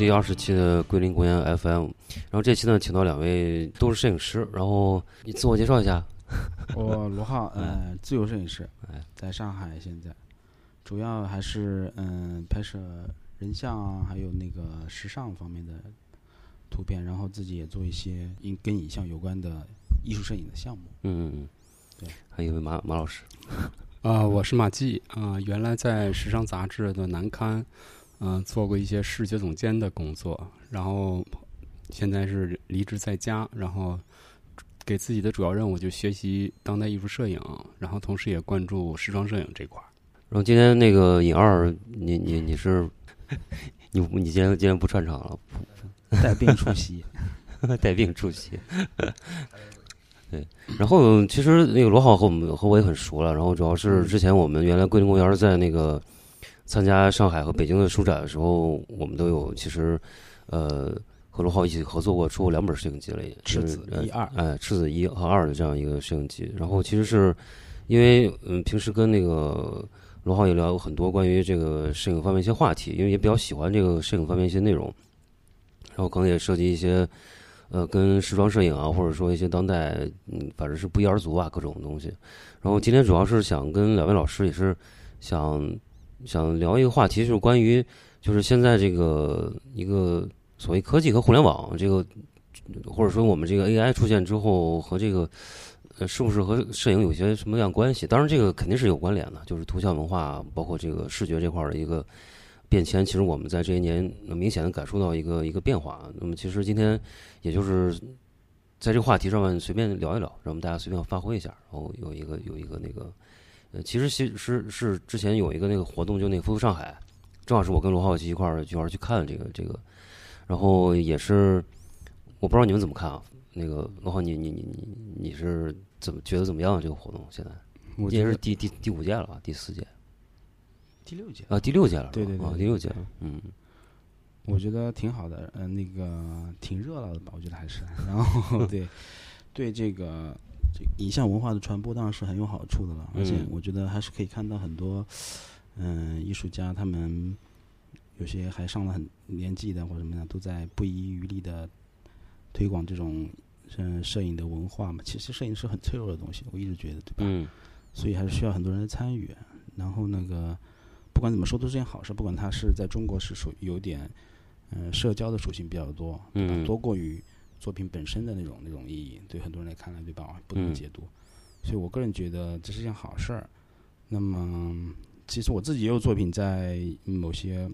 第二十期的桂林公园 FM。然后这期呢，请到两位都是摄影师，然后你自我介绍一下。我罗浩，呃，自由摄影师，在上海现在，主要还是嗯拍摄人像啊，还有那个时尚方面的图片，然后自己也做一些影跟影像有关的艺术摄影的项目。嗯嗯嗯，对，还有一位马马老师。啊、我是马季啊、原来在时尚杂志的南刊，嗯、做过一些视觉总监的工作，然后现在是离职在家，然后给自己的主要任务就学习当代艺术摄影，然后同时也关注时装摄影这块儿。然后今天那个尹二，你你你是你你今天今天不串场了，带病出席，带病出席。对，然后其实那个罗浩和我们和我也很熟了，然后主要是之前我们原来桂林公园在那个参加上海和北京的书展的时候，我们都有其实呃和罗浩一起合作过，出过两本摄影集了，也赤子呃一二哎，赤子一和二的这样一个摄影集。然后其实是因为嗯平时跟那个罗浩也聊过很多关于这个摄影方面一些话题，因为也比较喜欢这个摄影方面一些内容，然后可能也涉及一些。呃，跟时装摄影啊，或者说一些当代，嗯，反正是不一而足啊，各种东西。然后今天主要是想跟两位老师也是想想聊一个话题，就是关于就是现在这个一个所谓科技和互联网这个，或者说我们这个 AI 出现之后和这个呃是不是和摄影有些什么样关系？当然这个肯定是有关联的，就是图像文化包括这个视觉这块的一个变迁。其实我们在这些年明显的感受到一个一个变化。那么其实今天。也就是在这个话题上面随便聊一聊，让我们大家随便发挥一下。然后有一个有一个那个，呃，其实是是是之前有一个那个活动，就那个“复苏上海”，正好是我跟罗浩奇一块儿一块儿去看这个这个，然后也是我不知道你们怎么看啊？那个罗浩，你你你你你是怎么觉得怎么样？这个活动现在也是第第第五届了吧？第四届第六届，啊？第六届了对对对第六届了。嗯我觉得挺好的，嗯、那个挺热闹的吧，我觉得还是。然后 对对这个这影像文化的传播当然是很有好处的了，而且嗯我觉得还是可以看到很多嗯、艺术家他们有些还上了很年纪的或者什么样，都在不遗余力的推广这种嗯摄影的文化嘛。其实摄影是很脆弱的东西，我一直觉得，对吧？嗯所以还是需要很多人的参与。然后那个不管怎么说都是件好事，不管它是在中国是属于有点嗯、呃社交的属性比较多，对吧嗯多过于作品本身的那种那种意义，对很多人来看来，对吧？不同嗯的解读。所以我个人觉得这是件好事儿。那么其实我自己也有作品在某些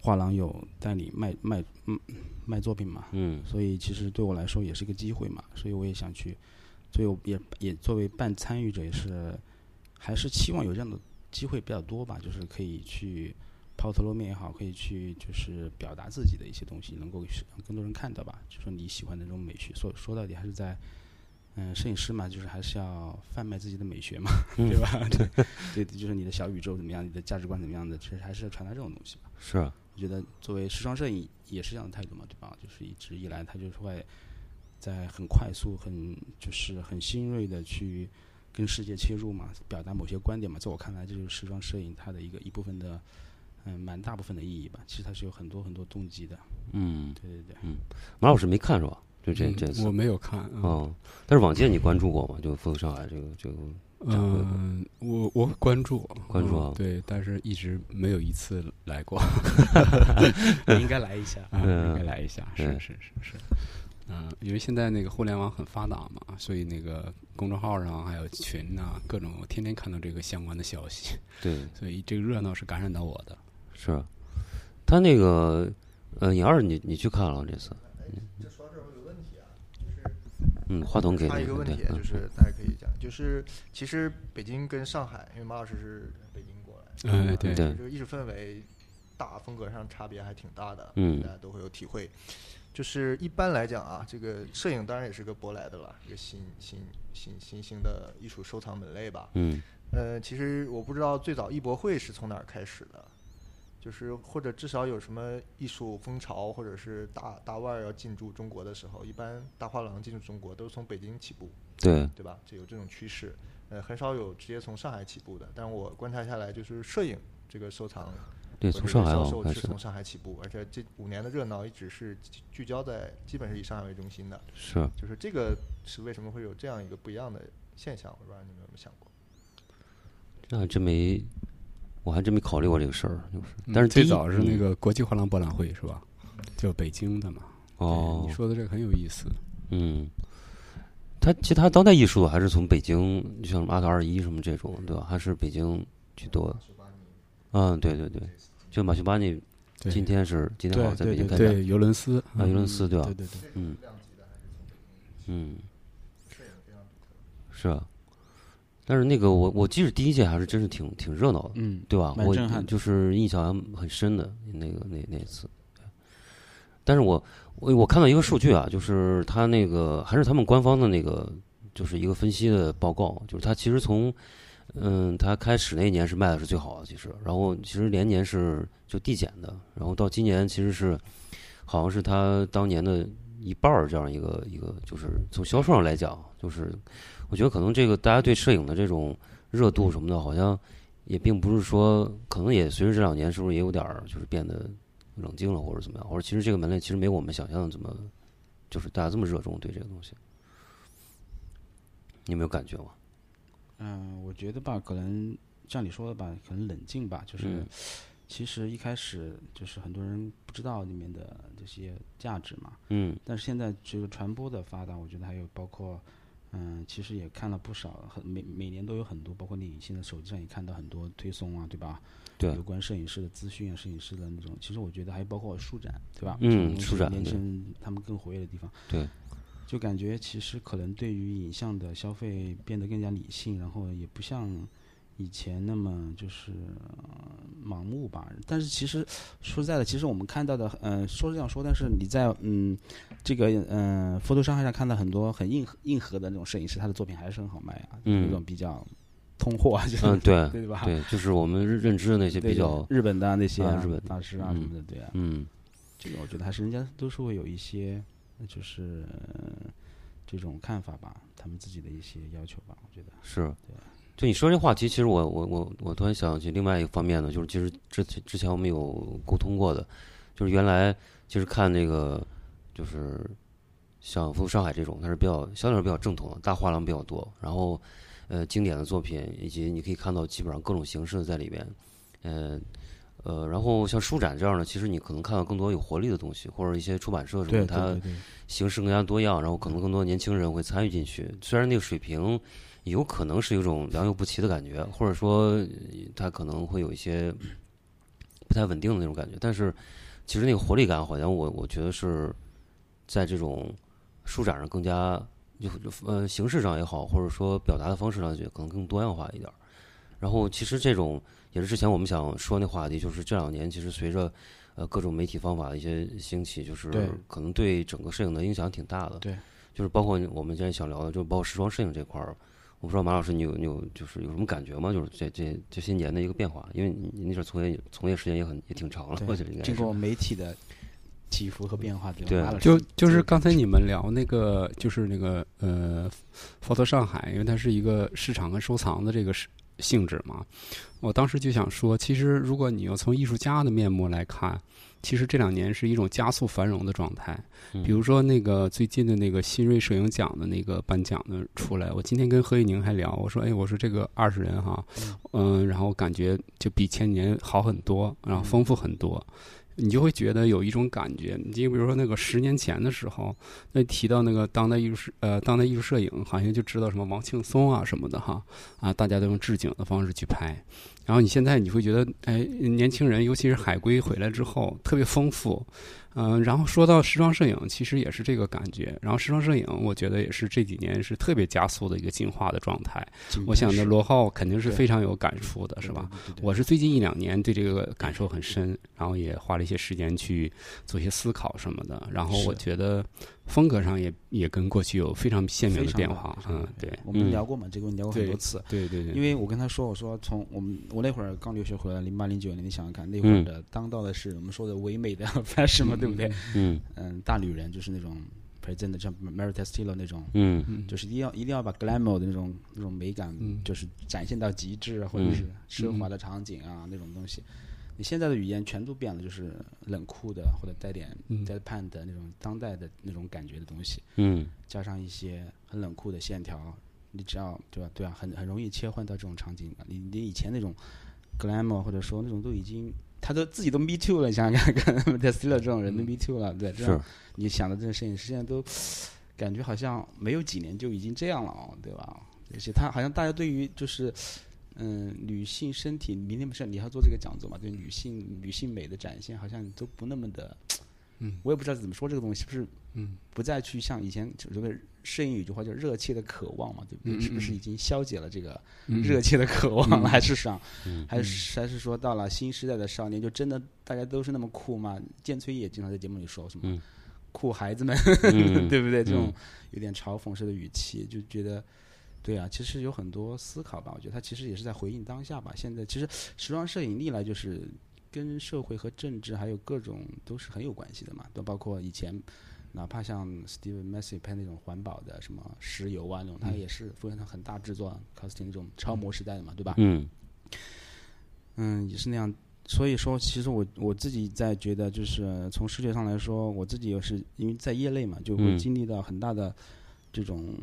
画廊有代理卖卖嗯卖作品嘛，嗯所以其实对我来说也是一个机会嘛，所以我也想去，所以我也也作为半参与者，也是还是期望有这样的机会比较多吧，就是可以去抛头露面也好，可以去就是表达自己的一些东西，能够让更多人看到吧。就说你喜欢的那种美学，说说到底还是在，嗯，摄影师嘛，就是还是要贩卖自己的美学嘛，对吧？对对，就是你的小宇宙怎么样，你的价值观怎么样的，其实还是要传达这种东西吧。是啊，我觉得作为时装摄影也是这样的态度嘛，对吧？就是一直以来，他就是会在很快速、很就是很新锐的去跟世界切入嘛，表达某些观点嘛。在我看来，这就是时装摄影它的一个一部分的。嗯，蛮大部分的意义吧。其实它是有很多很多动机的。嗯，对对对。嗯，马老师没看是吧？就这这次我没有看。哦，但是往届你关注过吗？就风上海这个这个。嗯，我我关注关注啊。对，但是一直没有一次来过。应该来一下，应该来一下。是是是是。嗯，因为现在那个互联网很发达嘛，所以那个公众号上还有群呐，各种天天看到这个相关的消息。对，所以这个热闹是感染到我的。是，他那个呃，尹二，你你去看了这次？这说到这儿有个问题啊，就是嗯，话筒给他一个问题，就是大家可以讲，就是其实北京跟上海，因为马老师是北京过来，嗯，对对，这个艺术氛围大风格上差别还挺大的，嗯，大家都会有体会。就是一般来讲啊，这个摄影当然也是个舶来的了，一个新新新新兴的艺术收藏门类吧。嗯。呃，其实我不知道最早艺博会是从哪儿开始的，就是或者至少有什么艺术风潮，或者是大大腕儿要进驻中国的时候，一般大画廊进驻中国都是从北京起步。对。对吧？就有这种趋势。呃，很少有直接从上海起步的。但我观察下来，就是摄影这个收藏。对，从上海开始，是从上海起步，而且这五年的热闹一直是聚焦在，基本是以上海为中心的。是，就是这个是为什么会有这样一个不一样的现象？我不知道你们有没有想过？这还真没，我还真没考虑过这个事儿。就是，但是最早是那个国际画廊博览会是吧？就北京的嘛。哦，你说的这个很有意思。嗯，他其他当代艺术还是从北京，像阿特二一什么这种，对吧？还是北京居多。嗯，对对对。就马修巴尼，今天是今天好像在北京开展，对尤伦斯啊，尤伦斯对吧？对对对，嗯，嗯，是啊，但是那个我我记得第一届还是真是挺挺热闹的，嗯，对吧？我就是印象很深的那个那那次，但是我我我看到一个数据啊，就是他那个还是他们官方的那个就是一个分析的报告，就是他其实从。嗯，他开始那一年是卖的是最好的，其实，然后其实连年是就递减的，然后到今年其实是，好像是他当年的一半儿这样一个一个，就是从销售上来讲，就是我觉得可能这个大家对摄影的这种热度什么的，好像也并不是说，可能也随着这两年是不是也有点儿就是变得冷静了或者怎么样，或者其实这个门类其实没我们想象的这么，就是大家这么热衷对这个东西，你有没有感觉吗？嗯，我觉得吧，可能像你说的吧，可能冷静吧，就是其实一开始就是很多人不知道里面的这些价值嘛。嗯。但是现在这个传播的发达，我觉得还有包括，嗯，其实也看了不少，很每每年都有很多，包括你现在手机上也看到很多推送啊，对吧？对。有关摄影师的资讯啊，摄影师的那种，其实我觉得还包括书展，对吧？嗯，书展。年轻人他们更活跃的地方。对。就感觉其实可能对于影像的消费变得更加理性，然后也不像以前那么就是盲目吧。但是其实说实在的，其实我们看到的，嗯，说是这样说，但是你在嗯这个嗯 photo 商上看到很多很硬硬核的那种摄影师，他的作品还是很好卖啊，那种比较通货啊，嗯，对对吧？对，就是我们认知的那些比较日本的那些日本大师啊什么的，对啊，嗯，这个我觉得还是人家都是会有一些。就是这种看法吧，他们自己的一些要求吧，我觉得是。对，就你说这话题，其实我我我我突然想起另外一个方面呢，就是其实之之前我们有沟通过的，就是原来就是看那个就是像福上海这种，它是比较相对来说比较正统的，大画廊比较多，然后呃经典的作品以及你可以看到基本上各种形式在里边，嗯。呃，然后像书展这样的，其实你可能看到更多有活力的东西，或者一些出版社什么，它形式更加多样，然后可能更多年轻人会参与进去。虽然那个水平有可能是有种良莠不齐的感觉，或者说它可能会有一些不太稳定的那种感觉，但是其实那个活力感，好像我我觉得是在这种舒展上更加就呃形式上也好，或者说表达的方式上，也可能更多样化一点。然后其实这种也是之前我们想说那话题，就是这两年其实随着呃各种媒体方法的一些兴起，就是可能对整个摄影的影响挺大的。对，就是包括我们现在想聊的，就包括时装摄影这块儿。我不知道马老师你有你有就是有什么感觉吗？就是这这这些年的一个变化，因为你你那时候从业从业时间也很也挺长了，对我觉得应该是。经过媒体的起伏和变化，对就就是刚才你们聊那个，就是那个呃，Photo 上海，因为它是一个市场跟收藏的这个是性质嘛。我当时就想说，其实如果你要从艺术家的面目来看，其实这两年是一种加速繁荣的状态。嗯比如说那个最近的那个新锐摄影奖的那个颁奖的出来，我今天跟何以宁还聊，我说，哎，我说这个二十人哈，嗯，然后感觉就比前年好很多，然后丰富很多。你就会觉得有一种感觉，你就比如说那个十年前的时候，那提到那个当代艺术摄呃当代艺术摄影，好像就知道什么王庆松啊什么的哈啊，大家都用置景的方式去拍。然后你现在你会觉得，哎，年轻人尤其是海归回来之后特别丰富，嗯、然后说到时装摄影，其实也是这个感觉。然后时装摄影，我觉得也是这几年是特别加速的一个进化的状态。我想着罗浩肯定是非常有感触的，是吧？？我是最近一两年对这个感受很深，然后也花了一些时间去做一些思考什么的。然后我觉得风格上也也跟过去有非常鲜明的变化。嗯，对，我们嗯聊过嘛，这个问题聊过很多次。对对对，因为我跟他说，我说从我们我那会儿刚留学回来，零八零九年，你想想看，那会儿嗯的当道的是我们说的唯美的 fashion 嘛，对不对？嗯嗯，大女人就是那种 present 像 Mary Testilo 那种，嗯嗯就是一定要一定要把 glamour 的那种那种美感嗯，就是展现到极致，或者是奢华的场景啊那种东西。你现在的语言全都变了，就是冷酷的或者带点嗯 deadpan 的那种当代的那种感觉的东西，嗯加上一些很冷酷的线条，你只要对吧？对啊，很很容易切换到这种场景。你你以前那种 glamour 或者说那种都已经，他都自己都 me too 了，你想想看，看 Tesla 这种人都 me too 了，对，这是样你想的这件事情，实际上都感觉好像没有几年就已经这样了哦，对吧？而且他好像大家对于就是。嗯，女性身体，明天不是你要做这个讲座嘛？对女性女性美的展现，好像都不那么的，嗯，我也不知道怎么说这个东西，是不是嗯不再去像以前就是摄影有句话叫热切的渴望嘛，对不对？嗯嗯是不是嗯已经消解了这个嗯热切的渴望了？嗯还是上，嗯还是还是说到了新时代的少年，就真的大家都是那么酷吗？建崔也经常在节目里说什么嗯酷孩子们，嗯 对不对？这种嗯有点嘲讽式的语气，就觉得。对啊，其实有很多思考吧，我觉得他其实也是在回应当下吧。现在其实时装摄影历来就是跟社会和政治还有各种都是很有关系的嘛，都包括以前哪怕像 Steven Messy 拍那种环保的什么石油啊那种，他也是非常很大制作 costing 那种超模时代的嘛，对吧？嗯嗯，也是那样。所以说，其实我我自己在觉得，就是从视觉上来说，我自己也是因为在业内嘛，就会嗯经历到很大的这种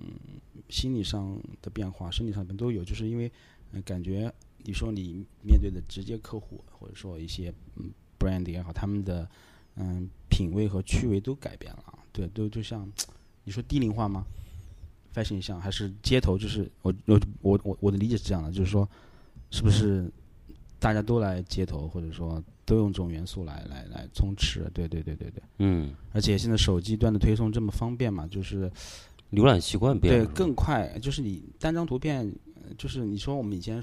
心理上的变化，身体上面都有。就是因为、呃、感觉你说你面对的直接客户，或者说一些嗯 brand 也好，他们的嗯品味和趣味都改变了啊。对，都就像你说低龄化吗？fashion 像还是街头？就是我我我我我的理解是这样的，就是说是不是大家都来街头，或者说都用这种元素来来来充斥？对对对对对。嗯，而且现在手机端的推送这么方便嘛，就是浏览习惯变了对，更快，就是你单张图片，呃就是你说我们以前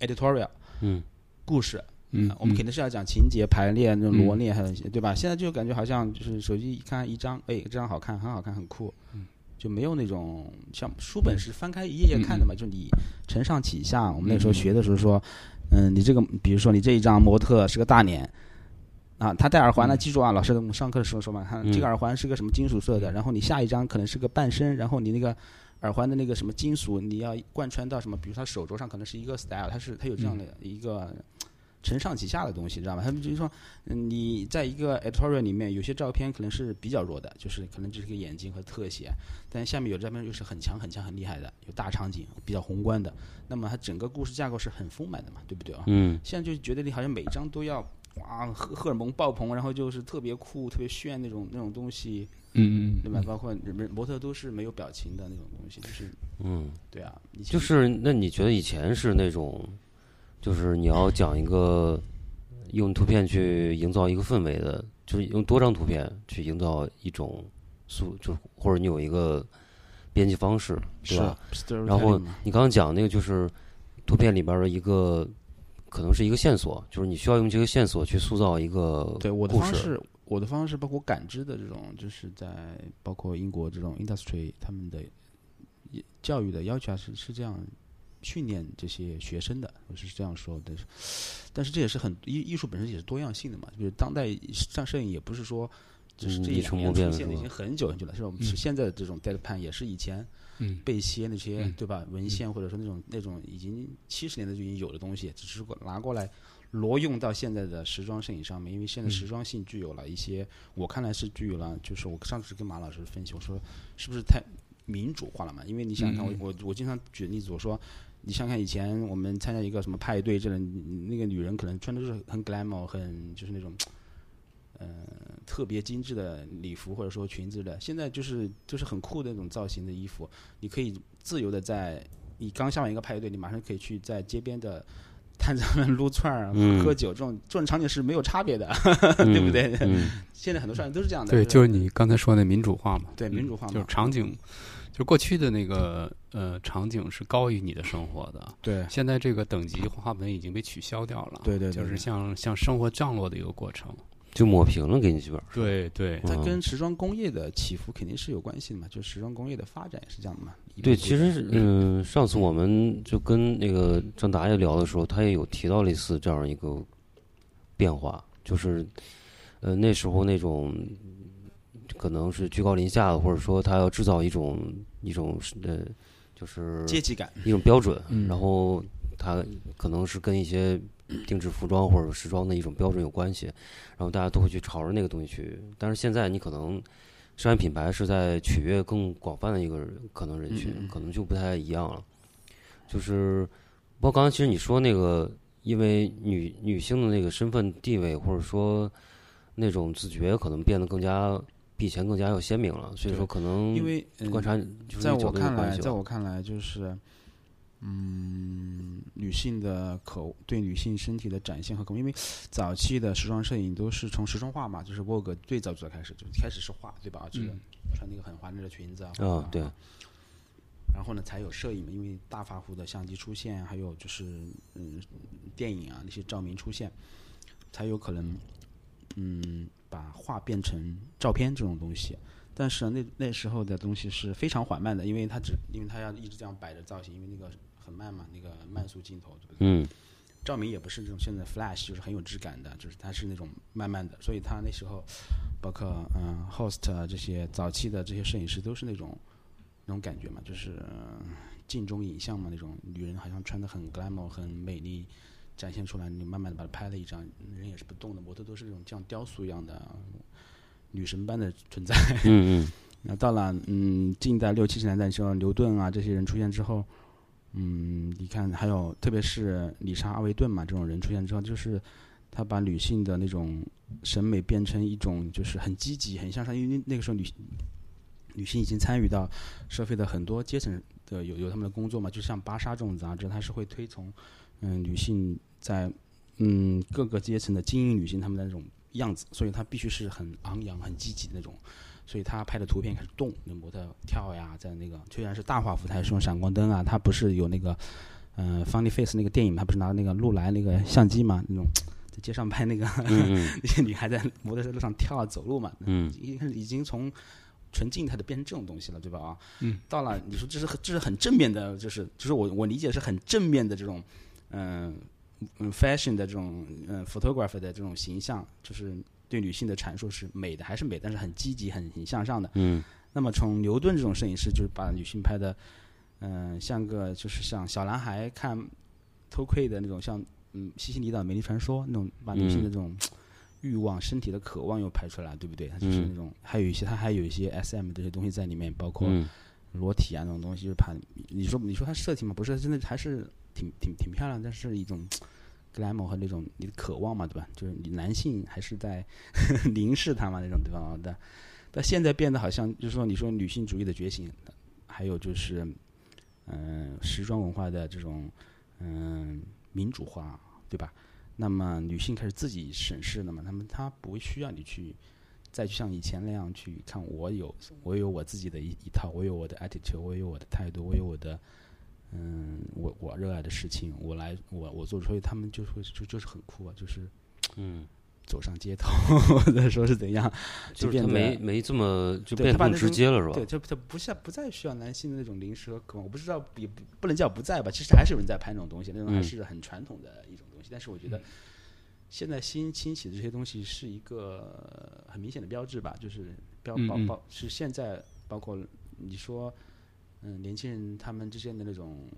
editorial 嗯。故事，嗯呃，我们肯定是要讲情节排列、那种嗯。罗列，还有一些对吧？现在就感觉好像就是手机一看一张，哎，这张好看，很好看，很酷，嗯。就没有那种像书本是翻开一页页看的嘛，就你承上启下。我们那时候嗯学的时候说，嗯，你这个比如说你这一张模特是个大脸。啊，他戴耳环呢，记住啊，老师我们上课的时候说嘛，他这个嗯耳环是个什么金属色的，然后你下一张可能是个半身，然后你那个耳环的那个什么金属，你要贯穿到什么，比如他手镯上可能是一个 style，它是它有这样的一个承上启下的东西，知道吗？他们就是说，嗯你在一个 editorial 里面，有些照片可能是比较弱的，就是可能只是个眼睛和特写，但下面有照片又是很强很强很厉害的，有大场景，比较宏观的，那么它整个故事架构是很丰满的嘛，对不对啊？嗯现在就觉得你好像每张都要哇荷荷尔蒙爆棚，然后就是特别酷、特别炫那种那种东西，嗯对吧？包括人模特都是没有表情的那种东西，就是嗯，对啊，就是那你觉得以前是那种，就是你要讲一个用图片去营造一个氛围的，就是用多张图片去营造一种素，就或者你有一个？编辑方式，对吧？然后你刚刚讲那个就是图片里边的一个，可能是一个线索，就是你需要用这个线索去塑造一个对我的故事。方式，我的方式包括感知的这种，就是在包括英国这种 industry 他们的教育的要求啊是是这样训练这些学生的，我是这样说的。但是这也是很艺艺术本身也是多样性的嘛，就是当代上摄影也不是说只是嗯这一两年出现的，已经很久很久了。是我们是现在的这种 deadpan 也是以前嗯被些那些、嗯对吧文献或者说那种那种已经七十年代就已经有的东西，只是拿过来挪用到现在的时装摄影上面，因为现在嗯时装性具有了一些，我看来是具有了，就是我上次跟马老师分析，我说是不是太民主化了嘛？因为你想想看，嗯我我我经常举例子，我说。你想想看，以前我们参加一个什么派对，这种那个女人可能穿的都是很 glamour，很就是那种，呃，特别精致的礼服或者说裙子的。现在就是就是很酷的那种造型的衣服，你可以自由的在你刚下完一个派对，你马上可以去在街边的摊子们撸串儿、嗯喝酒，这种这种场景是没有差别的。嗯对不对 嗯，现在很多商人都是这样的。对，就就是你刚才说的民主化嘛，对嗯民主化嘛就是场景，就过去的那个呃场景是高于你的生活的，对现在这个等级划分已经被取消掉了，对对就是像像生活降落的一个过程，就抹平了，给你基本上。对对它嗯跟时装工业的起伏肯定是有关系的嘛，就是时装工业的发展也是这样的嘛。对，其实是嗯，上次我们就跟那个张达也聊的时候，他也有提到类似这样一个变化，就是呃那时候那种可能是居高临下的，或者说他要制造一种一种呃就是阶级感，一种标准，嗯然后他可能是跟一些 定制服装或者时装的一种标准有关系，然后大家都会去朝着那个东西去。但是现在你可能商业品牌是在取悦更广泛的一个人可能人群，可能就不太一样了。就是包括刚才其实你说那个，因为女女性的那个身份地位或者说那种自觉，可能变得更加比以前更加要鲜明了，所以说可能因为、嗯、观察就是在我看来，在我看来就是，嗯，女性的口对女性身体的展现和口，因为早期的时装摄影都是从时装画嘛，就是 Vogue 最早最早开始，就开始是画，对吧？就是嗯穿那个很华丽的裙子啊，啊对然后呢，才有摄影嘛，因为大画幅的相机出现，还有就是嗯，电影啊那些照明出现，才有可能嗯把画变成照片这种东西。但是那那时候的东西是非常缓慢的，因为它只因为它要一直这样摆着造型，因为那个很慢嘛，那个慢速镜头，对不对？嗯照明也不是这种现在 flash 就是很有质感的，就是它是那种慢慢的，所以它那时候包括嗯 host 啊这些早期的这些摄影师都是那种那种感觉嘛，就是、呃镜中影像嘛，那种女人好像穿的很 glamour 很美丽，展现出来，你慢慢的把它拍了一张，人也是不动的，模特都是那种像雕塑一样的女神般的存在。嗯嗯 那到了嗯近代六七十年代的时候，牛顿啊这些人出现之后，嗯，你看还有特别是理查阿维顿嘛这种人出现之后，就是他把女性的那种审美变成一种就是很积极、很向上，因为那个时候女女性已经参与到社会的很多阶层的有有他们的工作嘛，就像芭莎这种杂志，它是会推崇嗯女性在嗯各个阶层的精英女性她们的那种样子，所以她必须是很昂扬、很积极的那种。所以他拍的图片开始动，那模特跳呀，在那个虽然是大画幅，他还是用闪光灯啊，他不是有那个，嗯、f u n n y Face 那个电影，他不是拿那个禄来那个相机嘛，那种在街上拍那个、嗯 那些女孩在摩托车路上跳啊走路嘛，嗯。已经已经从纯静态的变成这种东西了，对吧？啊，嗯，到了你说这是这是很正面的，就是就是我我理解是很正面的这种，嗯嗯 fashion 的这种嗯 photographer 的这种形象，就是对女性的阐述是美的还是美，但是很积极很很向上的。嗯。那么从牛顿这种摄影师，就是把女性拍的，嗯、像个就是像小男孩看偷窥的那种，像嗯西西里岛美丽传说那种，把女性的这种欲望、身体的渴望又拍出来，对不对？它就是嗯。那种，还有一些它还有一些 SM 这些东西在里面，包括嗯。裸体啊那种东西，就是怕你说你说它色情吗，不是，真的还是挺挺挺漂亮，但是一种 glamour 和那种你的渴望嘛，对吧？就是你男性还是在 凝视他嘛那种地方的。但现在变得好像就是说，你说女性主义的觉醒，还有就是，嗯、时装文化的这种嗯、民主化，对吧？那么女性开始自己审视了嘛，那么她不需要你去再去像以前那样去看，我有我有我自己的一一套，我有我的 attitude，我有我的态度，我有我的嗯，我我热爱的事情，我来我我做，所以他们就会就就是很酷啊，就是嗯，走上街头 或者说是怎样，就是他变得没没这么就变更直接了，是吧？对，就他不像不再需要男性的那种零食和渴望，我不知道也不不能叫不在吧，其实还是有人在拍那种东西，那种还嗯是很传统的一种东西。但是我觉得现在新兴起的这些东西是一个很明显的标志吧，就是标包包是现在包括你说，嗯，年轻人他们之间的那种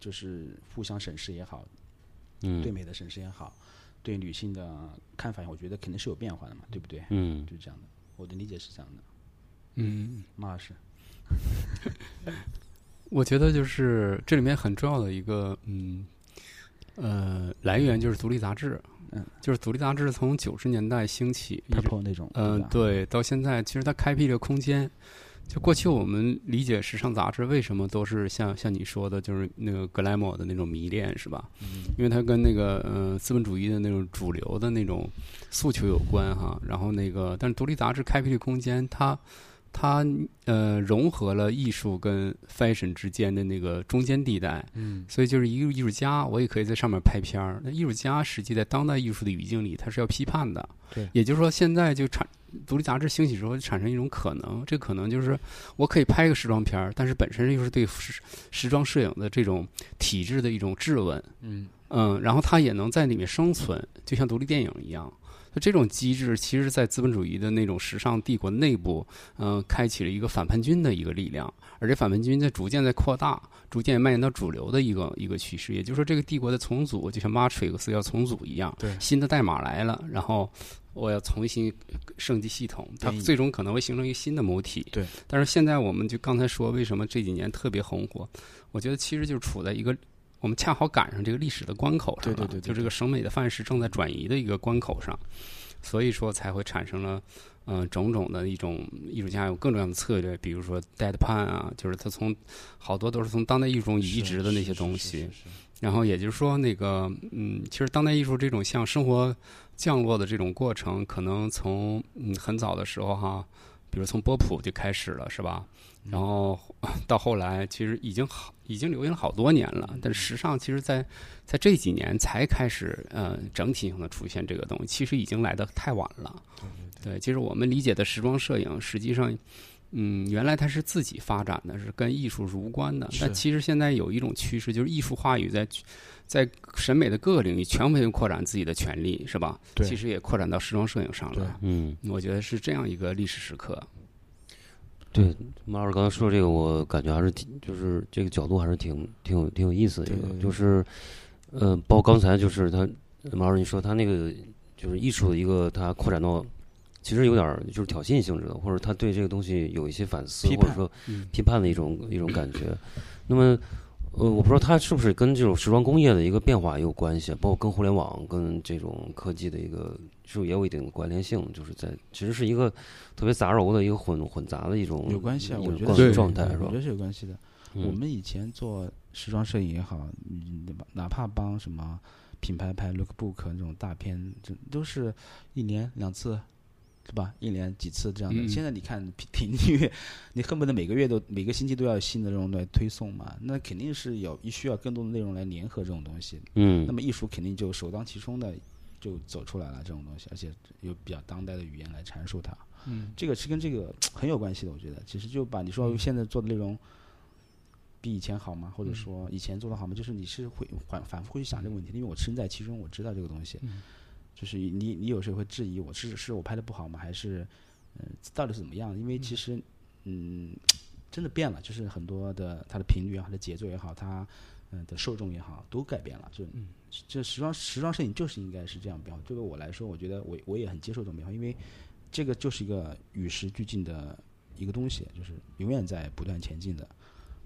就是互相审视也好，嗯对美的审视也好，对女性的看法，我觉得肯定是有变化的嘛，对不对？嗯就是这样的，我的理解是这样的。嗯，马老师，我觉得就是这里面很重要的一个嗯呃来源就是独立杂志，嗯，就是独立杂志从九十年代兴起，一直 purple 那种，嗯、吧，对，到现在其实它开辟了空间。就过去我们理解时尚杂志为什么都是像像你说的，就是那个格莱莫的那种迷恋，是吧？嗯因为它跟那个呃资本主义的那种主流的那种诉求有关哈。然后那个，但是独立杂志开辟的空间，它它呃融合了艺术跟 fashion 之间的那个中间地带。嗯所以就是一个艺术家，我也可以在上面拍片儿。那艺术家实际在当代艺术的语境里，他是要批判的。对也就是说，现在就产独立杂志兴起之后，就产生一种可能，这可能就是我可以拍个时装片儿，但是本身又是对时时装摄影的这种体制的一种质问。嗯嗯，然后它也能在里面生存，就像独立电影一样。那这种机制，其实，在资本主义的那种时尚帝国内部，嗯、开启了一个反叛军的一个力量，而且反叛军在逐渐在扩大，逐渐蔓延到主流的一个一个趋势。也就是说，这个帝国的重组，就像 Matrix 要重组一样，对新的代码来了，然后我要重新升级系统，它最终可能会形成一个新的母体。对，但是现在我们就刚才说，为什么这几年特别红火？我觉得其实就是处在一个我们恰好赶上这个历史的关口上，对对对对就这个审美的范式正在转移的一个关口上，所以说才会产生了。嗯、种种的一种艺术家有各种各样的策略，比如说 deadpan 啊，就是他从好多都是从当代艺术中移植的那些东西。然后也就是说，那个嗯，其实当代艺术这种像生活降落的这种过程，可能从嗯很早的时候哈，比如从波普就开始了，是吧？然后 到后来，其实已经好，已经流行了好多年了。但时尚其实在在这几年才开始，呃，整体性的出现这个东西，其实已经来的太晚了。对，其实我们理解的时装摄影，实际上，嗯，原来它是自己发展的，是跟艺术是无关的。但其实现在有一种趋势，就是艺术话语在在审美的各个领域全面扩展自己的权利，是吧？对其实也扩展到时装摄影上对了。嗯，我觉得是这样一个历史时刻。对，马老师刚才说这个，我感觉还是挺，就是这个角度还是挺挺有挺有意思的一个，就是，呃，包括刚才就是他马老师你说他那个就是艺术的一个，他扩展到其实有点儿就是挑衅性质的，或者他对这个东西有一些反思，或者说嗯批判的一种一种感觉。那么，呃，我不知道它是不是跟这种时装工业的一个变化也有关系，包括跟互联网、跟这种科技的一个，是不是也有一定的关联性？就是在其实是一个特别杂糅的一个混混杂的一种有关系我觉得状状态是吧我觉？得是有关系的。嗯我们以前做时装摄影也好，嗯哪怕帮什么品牌拍 lookbook 那种大片，这都是一年两次，是吧？一年几次这样的。嗯现在你看频频率，你恨不得每个月都每个星期都要有新的内容来推送嘛，那肯定是有需要更多的内容来联合这种东西。嗯那么艺术肯定就首当其冲的就走出来了这种东西，而且有比较当代的语言来阐述它。嗯这个是跟这个很有关系的，我觉得。其实就把你说现在做的内容比以前好吗？或者说以前做的好吗？就是你是会反反复会去想这个问题，因为我身在其中，我知道这个东西。就是你你有时候会质疑我是是我拍的不好吗？还是嗯、到底是怎么样？因为其实嗯真的变了，就是很多的它的频率也好，它的节奏也好，它嗯的受众也好，都改变了。就这时装时装摄影就是应该是这样变化。对于我来说，我觉得我我也很接受这种变化，因为这个就是一个与时俱进的一个东西，就是永远在不断前进的，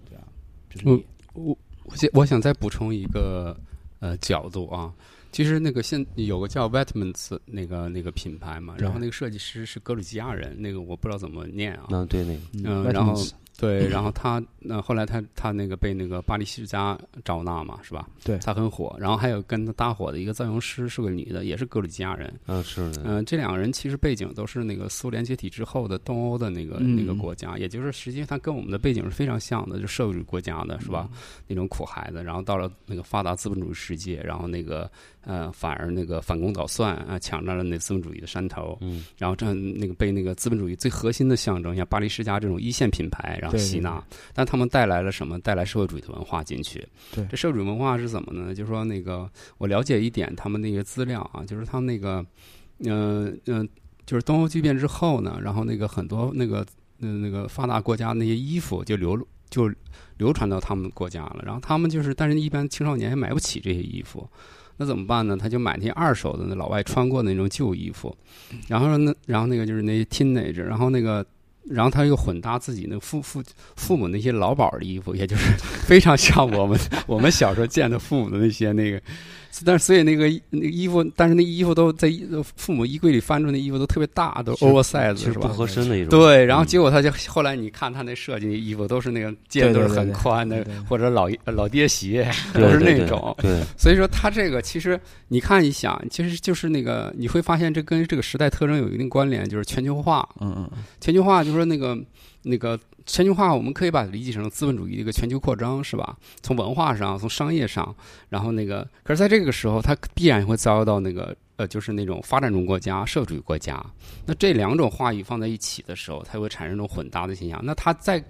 对啊，就是嗯你我我想我想再补充一个呃角度啊，其实那个现有个叫 Vetmans 那个那个品牌嘛，然后那个设计师是格鲁吉亚人，那个我不知道怎么念啊，嗯对那个嗯然后对，然后他那后来他他那个被那个巴黎世家招纳嘛，是吧？对他很火。然后还有跟他搭伙的一个造型师是个女的，也是格鲁吉亚人。嗯，是的，嗯、这两个人其实背景都是那个苏联解体之后的东欧的那个、嗯那个国家，也就是实际上他跟我们的背景是非常像的，就社会主义国家的是吧？那种苦孩子，然后到了那个发达资本主义世界，然后那个呃反而那个反攻倒算啊、抢占了那资本主义的山头，嗯，然后这那个被那个资本主义最核心的象征，像巴黎世家这种一线品牌，然后吸纳，但他们带来了什么？带来社会主义的文化进去。对这社会主义文化是怎么呢？就是说那个我了解一点他们那个资料啊，就是他们那个，嗯、嗯、就是东欧剧变之后呢，然后那个很多那个呃那个发达国家那些衣服就流就流传到他们国家了，然后他们就是，但是一般青少年也买不起这些衣服。那怎么办呢？他就买那些二手的那老外穿过的那种旧衣服，然后呢，然后那个就是那些 teenager，然后那个，然后他又混搭自己那父父父母那些老保的衣服，也就是 非常像我们我们小时候见的父母的那些那个，但是所以那个那个衣服，但是那衣服都在衣父母衣柜里翻出那衣服都特别大，都 oversize 是吧？合身的一种。对，然后嗯结果他就后来你看他那设计的衣服都是那个肩都是很宽的或者老老爹鞋都是那种。对，所以说他这个其实你看一想，其实就是那个你会发现这跟这个时代特征有一定关联，就是全球化。嗯嗯嗯，全球化就是说那个那个全球化，我们可以把它理解成资本主义的一个全球扩张，是吧？从文化上，从商业上，然后那个，可是在这个时候，它必然会遭到那个呃，就是那种发展中国家、社会主义国家。那这两种话语放在一起的时候，它会产生一种混搭的现象。那它在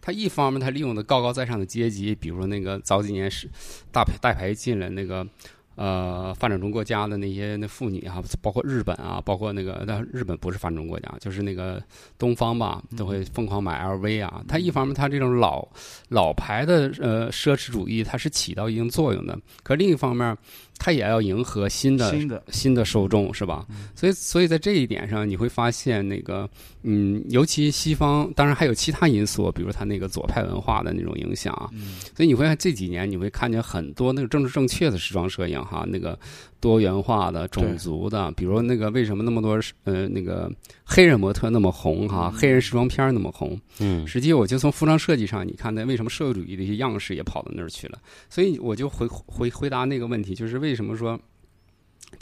它一方面，它利用的高高在上的阶级，比如说那个早几年是大大牌进来那个。呃，发展中国家的那些那妇女啊，包括日本啊，包括那个，但日本不是发展中国家，就是那个东方吧，都会疯狂买 LV 啊。它一方面，它这种老老牌的呃奢侈主义，它是起到一定作用的。可另一方面，它也要迎合新的新的新的受众，是吧？所以，所以在这一点上，你会发现那个，嗯，尤其西方，当然还有其他因素，比如它那个左派文化的那种影响啊。嗯所以你会看这几年，你会看见很多那个政治正确的时装摄影哈，那个多元化的、种族的，比如那个为什么那么多呃那个黑人模特那么红哈，黑人时装片儿那么红？嗯，实际我就从服装设计上，你看那为什么社会主义的一些样式也跑到那儿去了？所以我就回回回答那个问题，就是为什么说，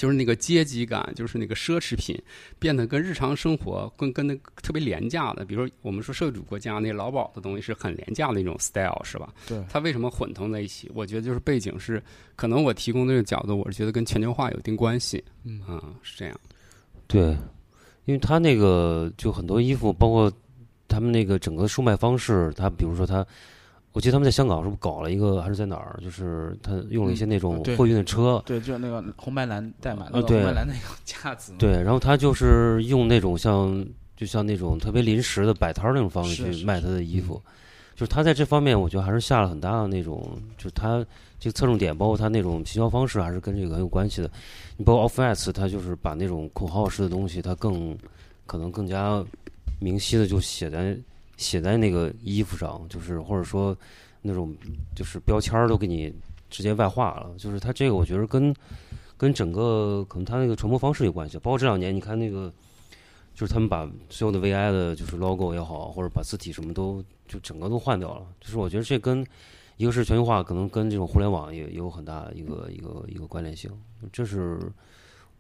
就是那个阶级感，就是那个奢侈品变得跟日常生活跟跟那特别廉价的，比如说我们说社会主义国家那劳保的东西是很廉价的一种 style，是吧？对，它为什么混同在一起？我觉得就是背景是，可能我提供这个角度，我是觉得跟全球化有一定关系。嗯啊、是这样。对，因为他那个就很多衣服，包括他们那个整个售卖方式，他比如说他，我记得他们在香港是不是搞了一个，还是在哪儿？就是他用了一些那种货运的车，对，就是那个红白蓝带满，呃那个红白蓝那个架子嘛，对，然后他就是用那种像，就像那种特别临时的摆摊儿那种方式去卖他的衣服，就是他在这方面，我觉得还是下了很大的那种，就是他这个侧重点，包括他那种营销方式，还是跟这个很有关系的。你包括 Off White，他就是把那种口号式的东西，他更可能更加明晰的就写在写在那个衣服上，就是或者说那种就是标签儿都给你直接外化了，就是它这个我觉得跟跟整个可能它那个传播方式有关系，包括这两年你看那个。就是他们把所有的 VI 的，就是 logo 也好，或者把字体什么都就整个都换掉了。就是我觉得这跟一个是全球化，可能跟这种互联网也也有很大一个一个一个关联性。这是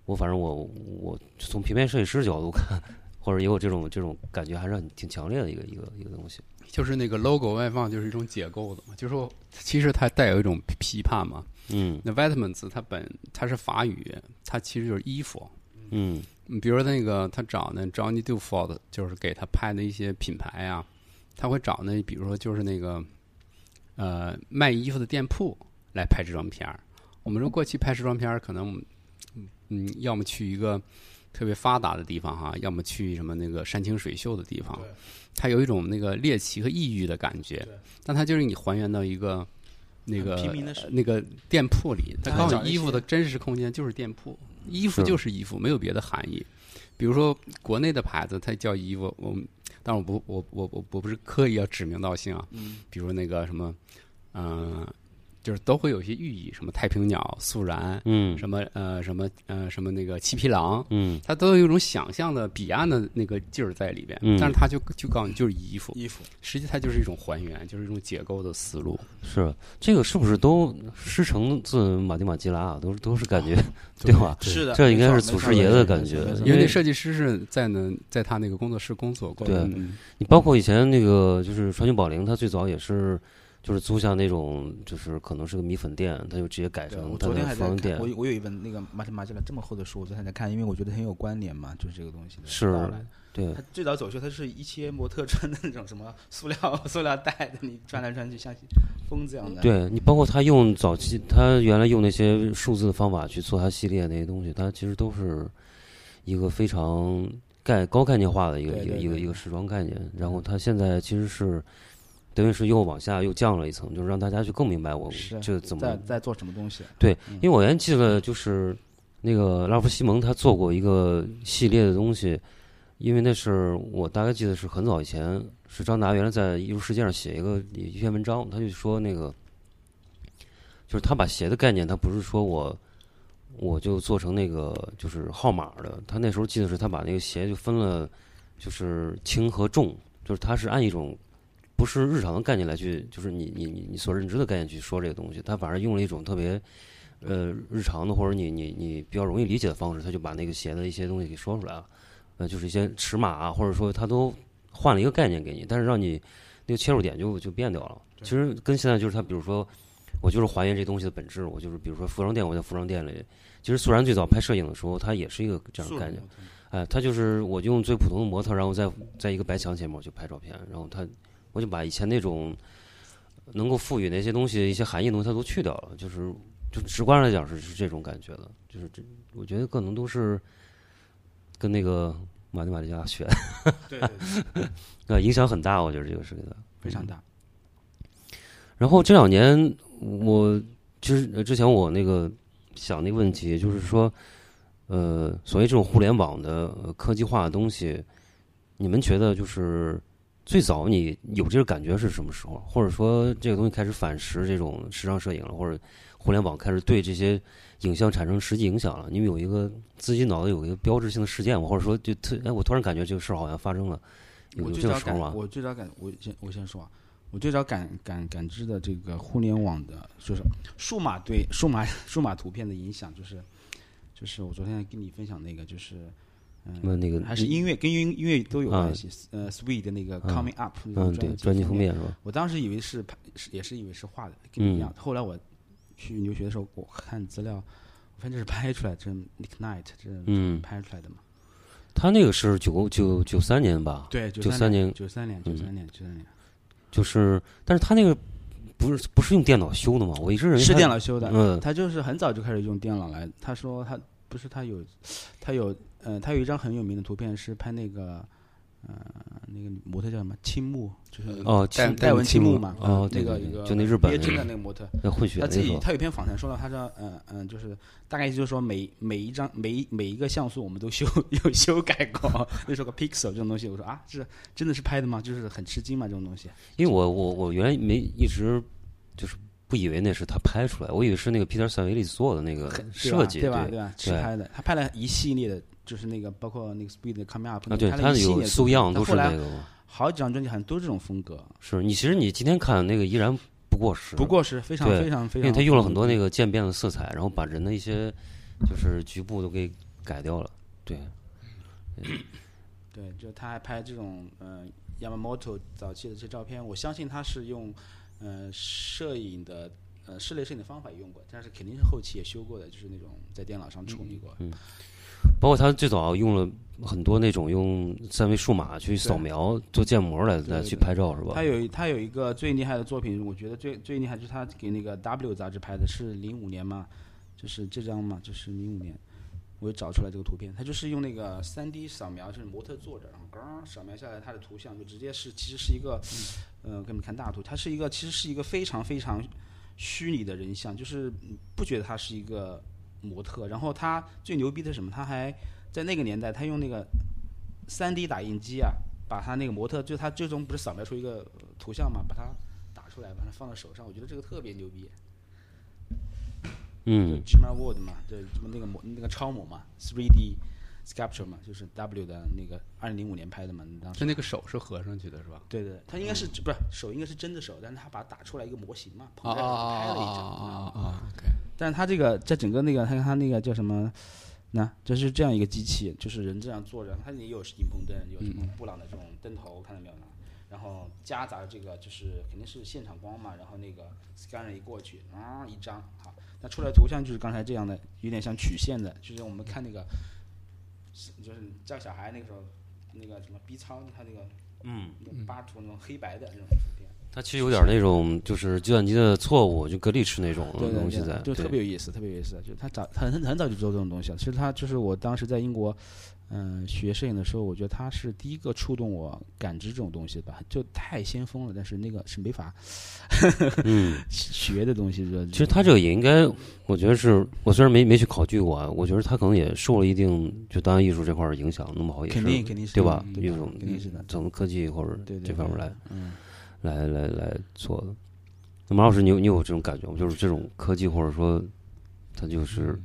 我反正我我从平面设计师角度看，或者也有这种这种感觉，还是很挺强烈的一个一个一个东西。就是那个 logo 外放就是一种解构的嘛，就是说其实它带有一种批判嘛。嗯那 vitamins 它本它是法语，它其实就是衣服。嗯你，比如那个他找那 Johnny Duford，就是给他拍的一些品牌啊，他会找那比如说就是那个呃卖衣服的店铺来拍这张片儿。我们说过去拍时装片儿，可能嗯嗯，要么去一个特别发达的地方哈，要么去什么那个山清水秀的地方，它有一种那个猎奇和异域的感觉，但它就是你还原到一个。那个那个店铺里，他它告诉你衣服的真实空间就是店铺，衣服就是衣服，没有别的含义。比如说国内的牌子，它叫衣服，我们，但我不，我我我我不是刻意要指名道姓啊。嗯，比如那个什么，嗯、就是都会有一些寓意，什么太平鸟、肃然，嗯。什么呃什么呃什么那个七匹狼，嗯。它都有一种想象的彼岸的那个劲儿在里边。嗯。但是它就就告诉你就是衣服，衣服。实际它就是一种还原，就是一种解构的思路。是。这个是不是都师承自马蒂马基拉啊？都都是感觉 对吧？是的，这应该是祖师爷的感觉。因为那设计师是在呢，在他那个工作室工作过。对。嗯。你包括以前那个就是传奇宝灵，它最早也是就是租下那种就是可能是个米粉店，他就直接改成他的服装店我。有我有一本那个马蒂马吉拉这么厚的书，我昨天还在看，因为我觉得很有关联嘛，就是这个东西的是。对他最早走秀，他是一些模特穿的那种什么塑料 塑料袋的，你穿来穿去像风这样的。对你包括他用早期他原来用那些数字的方法去做他系列那些东西，他其实都是一个非常概高概念化的一个一个一个一个时装概念。然后他现在其实是等于是又往下又降了一层，就是让大家去更明白我是这怎么在在做什么东西？对，嗯因为我原记得就是那个拉夫西蒙他做过一个系列的东西，因为那是我大概记得是很早以前，是张达原来在艺术世界上写一个一篇文章，他就说那个就是他把鞋的概念，他不是说我我就做成那个就是号码的，他那时候记得是他把那个鞋就分了就是轻和重，就是他是按一种。不是日常的概念来去，就是你你你你所认知的概念去说这个东西，他反而用了一种特别呃日常的或者你你你比较容易理解的方式，他就把那个鞋的一些东西给说出来了，呃，就是一些尺码啊，或者说他都换了一个概念给你，但是让你那个切入点就就变掉了。其实跟现在就是他，比如说我就是还原这东西的本质，我就是比如说服装店，我在服装店里，其实素然最早拍摄影的时候，他也是一个这样的概念，哎，他就是我就用最普通的模特，然后在在一个白墙前面我去拍照片，然后他我就把以前那种能够赋予那些东西一些含义的东西，它都去掉了，就是就直观来讲是是这种感觉的，就是这我觉得可能都是跟那个马蒂马蒂亚学的，对对对，呃，影响很大，我觉得这个是给他非常大。然后这两年，我其实呃之前我那个想那个问题，就是说，呃，所谓这种互联网的、呃、科技化的东西，你们觉得就是最早你有这个感觉是什么时候？或者说这个东西开始反噬这种时尚摄影了，或者互联网开始对这些影像产生实际影响了？你们有一个自己脑子有一个标志性的事件吗？或者说就特哎，我突然感觉这个事儿好像发生了，有这个时候吗？我最早感，我先我先说啊，我最早感感感知的这个互联网的，就是数码对数码数码图片的影响，就是就是我昨天跟你分享那个，就是那那个还是音乐跟音音乐都有啊关系。呃，Sweet 的那个嗯 Coming Up 那嗯，张对，专辑封面，是吧？我当时以为是拍，是也是以为是画的，跟你一样。后来我去留学的时候，我看资料，我发现这是拍出来，这是 Nick Knight 这是嗯拍出来的嘛。他那个是九九九三年吧？对，九三年，九三年，九三年，九三年。就是，但是他那个不是不是用电脑修的吗？我一直认为是电脑修的，嗯他就是很早就开始用电脑来。他说他不是他有，他有呃，他有一张很有名的图片是拍那个呃那个模特叫什么青木，就是哦，戴戴文青木嘛，哦，那个一个就那日本的那个模特，那混血他自己，他有篇访谈说了，他说嗯嗯，就是大概意思就是说每每一张每一每一个像素我们都修 有修改过，那时候个 pixel 这种东西，我说啊，这真的是拍的吗？就是很吃惊嘛，这种东西。因为我我我原来没一直就是不以为那是他拍出来，我以为是那个 Peter 塞维利做的那个设计，对吧？对对吧？实拍的，他拍了一系列的，就是那个包括那个 Speed 的 Coming Up，啊，对，他他有素样都是那个。好几张专辑好像都是这种风格，是你其实你今天看那个依然不过时，不过时，非常非常非常。因为他用了很多那个渐变的色彩，然后把人的一些就是局部都给改掉了，对。对，就他还拍这种呃 Yamamoto 早期的这些照片，我相信他是用呃摄影的呃室内摄影的方法用过，但是肯定是后期也修过的，就是那种在电脑上处理过。嗯包括他最早用了很多那种用三维数码去扫描做建模来来去拍照是吧？他有他有一个最厉害的作品，我觉得最最厉害就是他给那个 W 杂志拍的，是零五年嘛，就是这张嘛，就是零五年，我也找出来这个图片，他就是用那个三 D 扫描，就是模特坐着，然后刚扫描下来他的图像就直接是其实是一个，呃，给你们看大图，它是一个其实是一个非常非常虚拟的人像，就是不觉得他是一个模特，然后他最牛逼的是什么？他还在那个年代，他用那个三 D 打印机啊，把他那个模特，就他最终不是扫描出一个呃图像嘛，把它打出来，把它放到手上，我觉得这个特别牛逼。嗯 g m a World 嘛，对，什么那个模那个超模嘛，3D sculpture 嘛，就是 W 的那个二零零五年拍的嘛，当时就那个手是合上去的是吧？对对，他应该是不是手应该是真的手，但是他把它打出来一个模型嘛，啊捧在手上拍了一张啊啊啊！OK，但是它这个在整个那个，它它那个叫什么？那这是这样一个机器，就是人这样坐着，它也有影棚灯，有什么布朗的这种灯头，看到没有呢？然后夹杂着这个就是肯定是现场光嘛，然后那个 scanner 一过去，啊一张，好，那出来图像就是刚才这样的，有点像曲线的，就是我们看那个，就是教小孩那个时候那个什么 B 超，他那个嗯，那种八图那种黑白的那种图片。它其实有点那种就是计算机的错误，就格力吃那种东西在，就特别有意思，特别有意思。就他早他很很早就做这种东西了。其实他就是我当时在英国，嗯、学摄影的时候，我觉得他是第一个触动我感知这种东西吧，就太先锋了。但是那个是没法嗯。学的东西。这其实他这个也应该，我觉得是我虽然没没去考据过啊，我觉得他可能也受了一定就当代艺术这块儿影响，那么好也是肯定肯定是对吧？对一种肯定是的。从科技或者这方面来嗯，来来来做的。那马老师，你有你有这种感觉吗？就是这种科技或者说它就是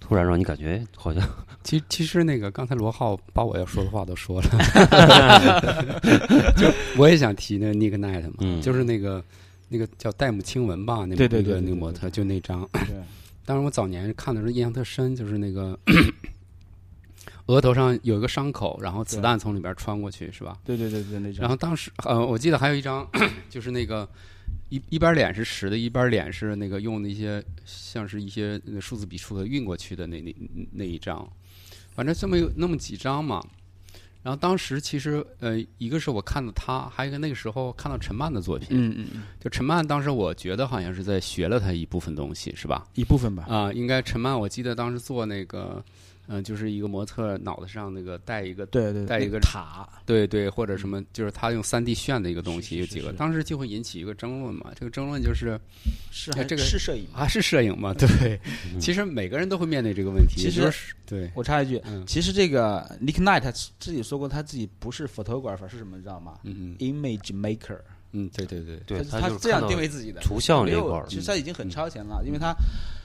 突然让你感觉哎好像 其其实那个刚才罗浩把我要说的话都说了，就我也想提那个 Nick Knight 嘛，嗯就是那个那个叫戴姆清文吧，那对对那个对对对那个模特，就那张。对，当时我早年看的时候印象特深，就是那个额头上有一个伤口，然后子弹从里边穿过去，是吧？对对对对那种。然后当时呃，我记得还有一张，就是那个一一边脸是实的，一边脸是那个用那些像是一些那数字笔触的运过去的那那那一张，反正这么有那么几张嘛。然后当时其实呃，一个是我看到他，还有一个那个时候看到陈曼的作品，嗯嗯嗯，就陈曼当时我觉得好像是在学了他一部分东西，是吧？一部分吧。啊、应该陈曼我记得当时做那个，嗯、就是一个模特脑袋上那个戴一个对对，带一个那塔。对对，或者什么，就是他用三 D 炫的一个东西，有几个，当时就会引起一个争论嘛。这个争论就是是这个是摄影吗？啊，是摄影吗？对，其实每个人都会面对这个问题。其实就是对，我插一句，嗯其实这个 Nick Knight 他自己说过，他自己不是 photographer 是什么，你知道吗嗯嗯？Image maker，嗯，对对对，对他这样就是看到定位自己的。图像这没有块儿，其实他已经很超前了，因为他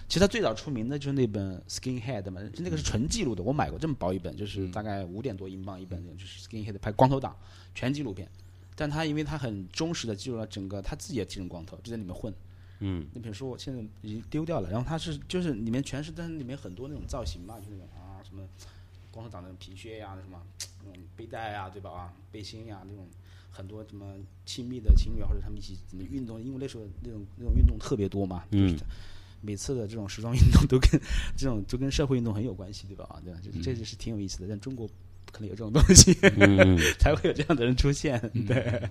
其实他最早出名的就是那本 Skinhead 嘛，那个是纯记录的，我买过这么薄一本，就是大概五点多英镑一本，就是 Skinhead 拍光头党全纪录片。但他因为他很忠实的记录了整个他自己也剃成光头，就在里面混。嗯那本书我现在已经丢掉了，然后他是就是里面全是，但是里面很多那种造型嘛，就那种啊什么光头党那种皮靴呀、那什么那种背带呀、对吧啊背心呀、那种很多什么亲密的情侣啊或者他们一起怎么运动，因为那时候那种那种运动特别多嘛，就是嗯每次的这种时装运动都跟 这种都跟社会运动很有关系，对吧？啊对吧？这这就是挺有意思的，但中国可能有这种东西，才会有这样的人出现，对。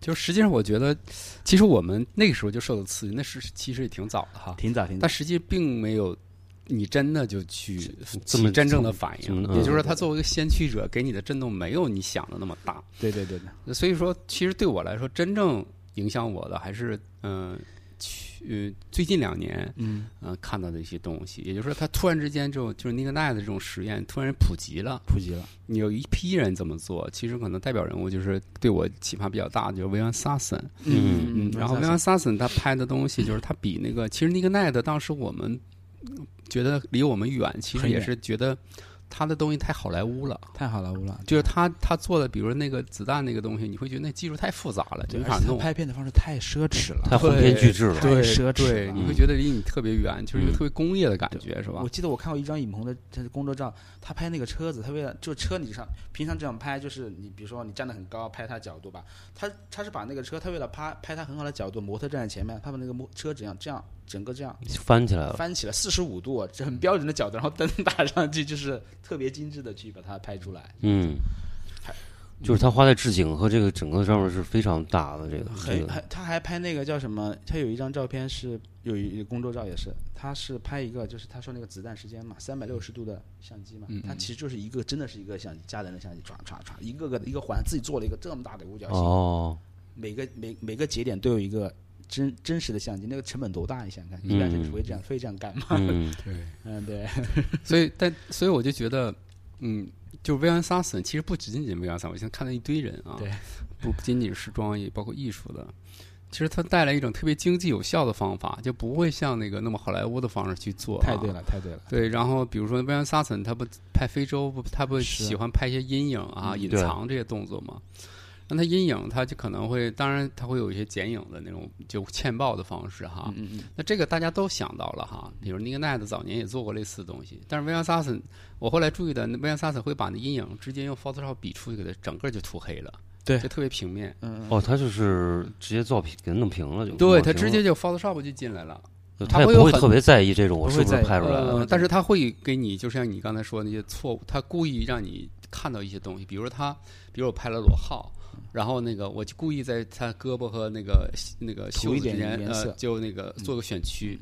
就实际上我觉得，其实我们那个时候就受到刺激，那是其实也挺早的哈，挺早挺早。但，实际并没有。你真的就去这么起真正的反应，也就是说，嗯他作为一个先驱者，给你的震动没有你想的那么大。对对对对，所以说，其实对我来说，真正影响我的还是嗯，去、呃、最近两年嗯，看到的一些东西。也就是说，他突然之间就就是那个奈的这种实验突然普及了，普及了，你有一批人这么做。其实可能代表人物就是对我启发比较大的，就是维安萨森。嗯嗯，然后维安萨森他拍的东西，就是他比那个其实那个奈的当时我们嗯觉得离我们远，其实也是觉得他的东西太好莱坞了。太好莱坞了，就是他他做的，比如说那个子弹那个东西，你会觉得那技术太复杂了，就，没法弄。拍片的方式太奢侈了，太鸿篇巨制了。太对奢侈你会觉得离你特别远，就是一个嗯特别工业的感觉，是吧我？记得我看过一张影棚的工作照，他拍那个车子，他为了就车你上平常这样拍，就是你比如说你站得很高拍它角度吧，他他是把那个车，他为了拍拍它很好的角度，模特站在前面，他把那个模车这样这样整个这样翻起来了，翻起来四十五度，这很标准的角度，然后灯打上去，就是特别精致的去把它拍出来，嗯。还，就是他花在置景和这个整个上面是非常大的，这个很还还他还拍那个叫什么？他有一张照片是有一工作照也是，他是拍一个就是他说那个子弹时间嘛，三百六十度的相机嘛，嗯它其实就是一个真的是一个相机，佳能的相机，唰唰唰，一个个的一个环，自己做了一个这么大的五角星，哦，每个每每个节点都有一个真真实的相机，那个成本多大？你想想看，一般人是会这样会这样干吗？嗯对，嗯，对，所以但所以我就觉得，嗯，就维安萨森，其实不仅仅维安萨森，我现在看到一堆人啊，对，不仅仅是时装，也包括艺术的，其实它带来一种特别经济有效的方法，就不会像那个那么好莱坞的方式去做、啊。太对了，太对了。对，然后比如说威廉·萨森，他不拍非洲不，他不喜欢拍一些阴影啊、嗯隐藏这些动作嘛？那它阴影，它就可能会，当然它会有一些剪影的那种就欠曝的方式哈。嗯嗯那这个大家都想到了哈，比如尼克奈特早年也做过类似的东西，但是威廉·萨森，我后来注意的，威廉·萨森会把那阴影直接用 Photoshop 笔触就给它整个就涂黑了，对就特别平面。嗯嗯，哦，他就是直接照平给它弄平了就。对他直接就 Photoshop 就进来了。他会有很他也不会特别在意这种我是不是拍出来的。呃，但是他会给你，就像你刚才说的那些错误，他故意让你看到一些东西，比如他，比如我拍了裸号，然后那个我就故意在他胳膊和那个那个袖涂一点子之间，呃，就那个做个选区，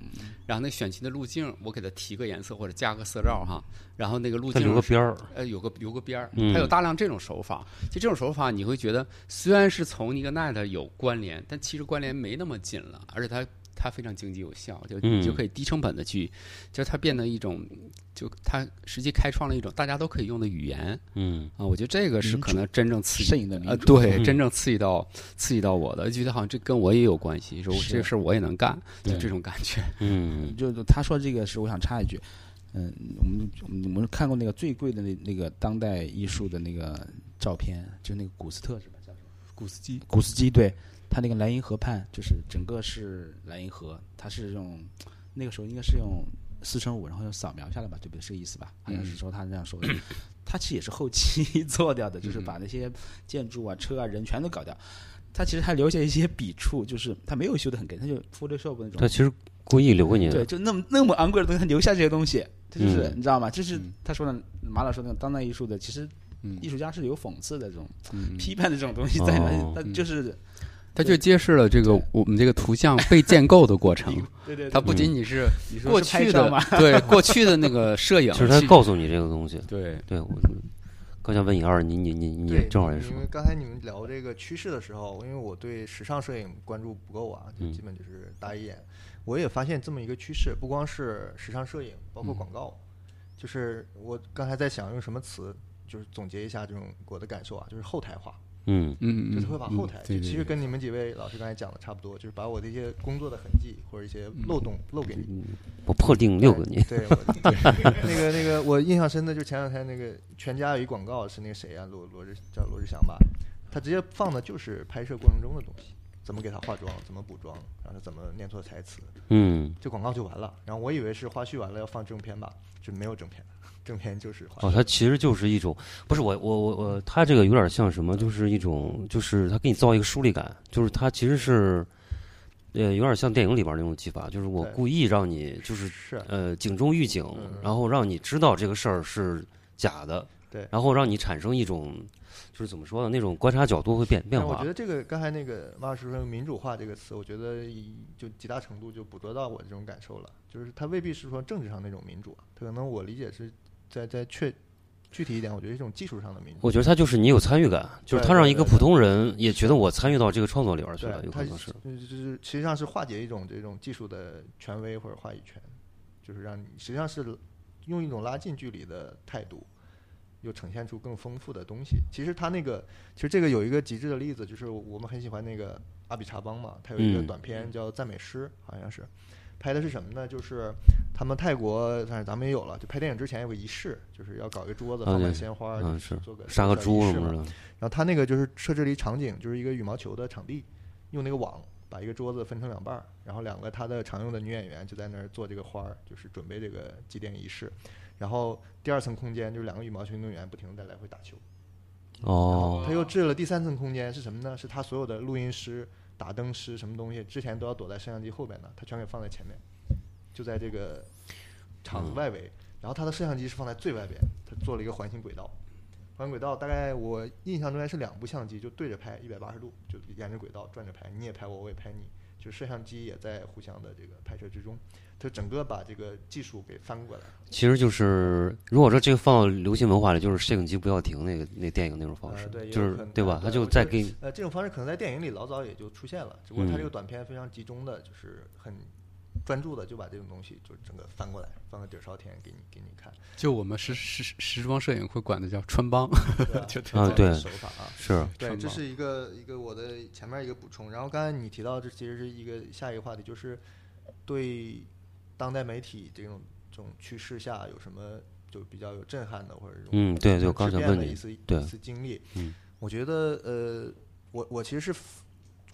然后那个选区的路径我给它提个颜色或者加个色罩哈，然后那个路径留个边儿，呃，有个有个边儿，嗯它有大量这种手法。就这种手法，你会觉得虽然是从一个 net 有关联，但其实关联没那么紧了，而且它它非常经济有效，就嗯你就可以低成本的去，就是它变得一种，就它实际开创了一种大家都可以用的语言嗯，啊。我觉得这个是可能真正刺激的啊对，嗯真正刺激到刺激到我的，觉得好像这跟我也有关系，说我这个事儿我也能干，就这种感觉。嗯，就就他说这个是，我想插一句，嗯，我们我们看过那个最贵的那那个当代艺术的那个照片，就那个古斯特是吧？叫什么？古斯基，古斯基对，他那个莱茵河畔，就是整个是莱茵河，它是用那个时候应该是用四乘五，然后用扫描下来吧，对不对？是个意思吧？好像是说他这样说的。他其实也是后期做掉的，就是把那些建筑啊、车啊、人全都搞掉。他其实还留下一些笔触，就是他没有修的很干，他就 Photoshop 那种他其实故意留给你对，就那么那么昂贵的东西，他留下这些东西，这就是、嗯你知道吗？这是嗯他说的马老说的那种当代艺术的，其实嗯艺术家是有讽刺的这种、嗯批判的这种东西在那哦，那就是它就揭示了这个我们这个图像被建构的过程。对对它不仅仅是过去的？对过去的那个摄影，其实它告诉你这个东西。对。对我刚想问你二，你你你你，正好也说因，为刚才你们聊这个趋势的时候，因为我对时尚摄影关注不够啊，就嗯。基本就是打一眼。我也发现这么一个趋势，不光是时尚摄影，包括广告，就是我刚才在想用什么词，就是总结一下这种我的感受啊，就是后台化，嗯嗯，就是会把后台，其实跟你们几位老师刚才讲的差不多，就是把我的一些工作的痕迹或者一些漏洞漏给你。我破定六个你，对，我 那个那个，我印象深的就前两天那个全家有一广告是那个谁啊，罗罗志叫罗志祥吧，他直接放的就是拍摄过程中的东西，怎么给他化妆，怎么补妆，然后怎么念错台词，嗯，这广告就完了。然后我以为是花絮完了要放正片吧，就没有正片，正片就是花哦，它其实就是一种，不是我我我我，它这个有点像什么，就是一种，就是它给你造一个疏离感，就是它其实是，呃，有点像电影里边那种技法，就是我故意让你就是是，呃警钟预警嗯，然后让你知道这个事儿是假的，对然后让你产生一种，就是怎么说呢，那种观察角度会变变化我觉，得这个刚才那个马老师说“民主化”这个词，我觉得就极大程度就捕捉到我这种感受了。就是它未必是说政治上那种民主啊，它可能我理解是在在确具体一点，我觉得是一种技术上的民主。我觉得它就是你有参与感，就是对它让一个普通人也觉得我参与到这个创作里边去了，有可能是，就是就是实际上是化解一种这种技术的权威或者话语权，就是让你实际上是用一种拉近距离的态度，又呈现出更丰富的东西。其实他那个，其实这个有一个极致的例子，就是我们很喜欢那个阿比查邦嘛，他有一个嗯短片叫《赞美诗》，好像是拍的是什么呢？就是他们泰国，但是咱们也有了，就拍电影之前有个仪式，就是要搞一个桌子放满鲜花，嗯就是做个杀个猪什么的，然后他那个就是设置了一场景，就是一个羽毛球的场地，用那个网把一个桌子分成两半儿，然后两个他的常用的女演员就在那儿做这个花儿，就是准备这个祭奠仪式。然后第二层空间就是两个羽毛球运动员不停地在来回打球。哦，他又置了第三层空间是什么呢？是他所有的录音师、打灯师什么东西之前都要躲在摄像机后边的，他全给放在前面，就在这个场子外围。然后他的摄像机是放在最外边，他做了一个环形轨道。环形轨道大概我印象中还是两部相机就对着拍，一百八十度，就沿着轨道转着拍，你也拍我，我也拍你，就摄像机也在互相的这个拍摄之中，它整个把这个技术给翻过来。其实就是，如果说这个放到流行文化里，就是摄影机不要停那个那电影那种方式呃，对就是对吧？他就再给你，呃，这种方式可能在电影里老早也就出现了，只不过它这嗯个短片非常集中的，就是很专注的就把这种东西就整个翻过来，翻个底儿朝天给你给你看，就我们时时时装摄影会管的叫穿帮，就啊对手法啊。是，对，这是一个一个我的前面一个补充。然后刚才你提到，这其实是一个下一个话题，就是对当代媒体这种这种趋势下有什么就比较有震撼的，或者这种嗯对对我刚质想问你变的一次一次经历。嗯，我觉得呃，我我其实是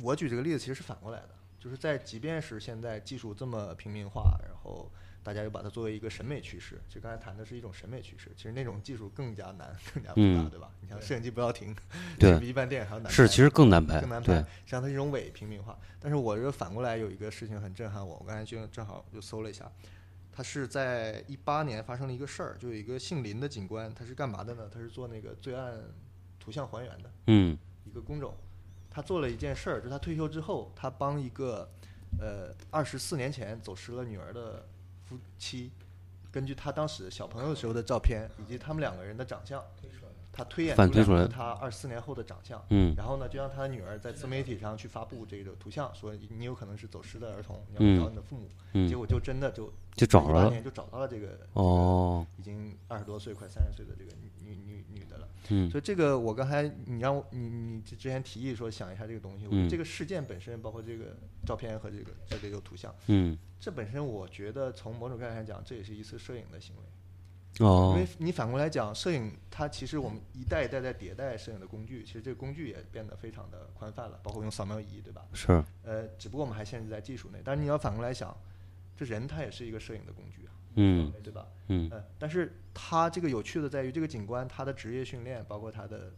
我举这个例子其实是反过来的，就是在即便是现在技术这么平民化，然后大家又把它作为一个审美趋势，其实刚才谈的是一种审美趋势，其实那种技术更加难，更加复杂，嗯对吧？你像摄影机不要停，对比一般电影还要难拍。是，其实更难拍更难，拍，对实，际上它是一种伪平民化。但是我这反过来有一个事情很震撼我，我刚才就正好就搜了一下，他是在一八年发生了一个事儿，就有一个姓林的警官，他是干嘛的呢？他是做那个罪案图像还原的嗯一个工种。他做了一件事儿，就他退休之后，他帮一个呃二十四年前走失了女儿的夫妻，根据他当时小朋友时候的照片以及他们两个人的长相，他推演出来出两个他二十四年后的长相。嗯然后呢，就让他的女儿在自媒体上去发布这个图像，说你有可能是走失的儿童，你嗯要找你的父母。嗯结，果就真的就就找了，一八年就找到了这个哦，已经二十多岁、快三十岁的这个女女女女的了。嗯所以这个我刚才你让我你你之前提议说想一下这个东西，这个事件本身，包括这个照片和这个这个有图像，嗯，这本身我觉得从某种概念上讲，这也是一次摄影的行为。哦因为，你反过来讲，摄影它其实我们一代一代在迭代摄影的工具，其实这个工具也变得非常的宽泛了，包括用扫描仪，对吧？是，呃，只不过我们还限制在技术内。但是你要反过来想，这人他也是一个摄影的工具啊，嗯对吧？嗯呃，但是他这个有趣的在于，这个警官他的职业训练，包括他的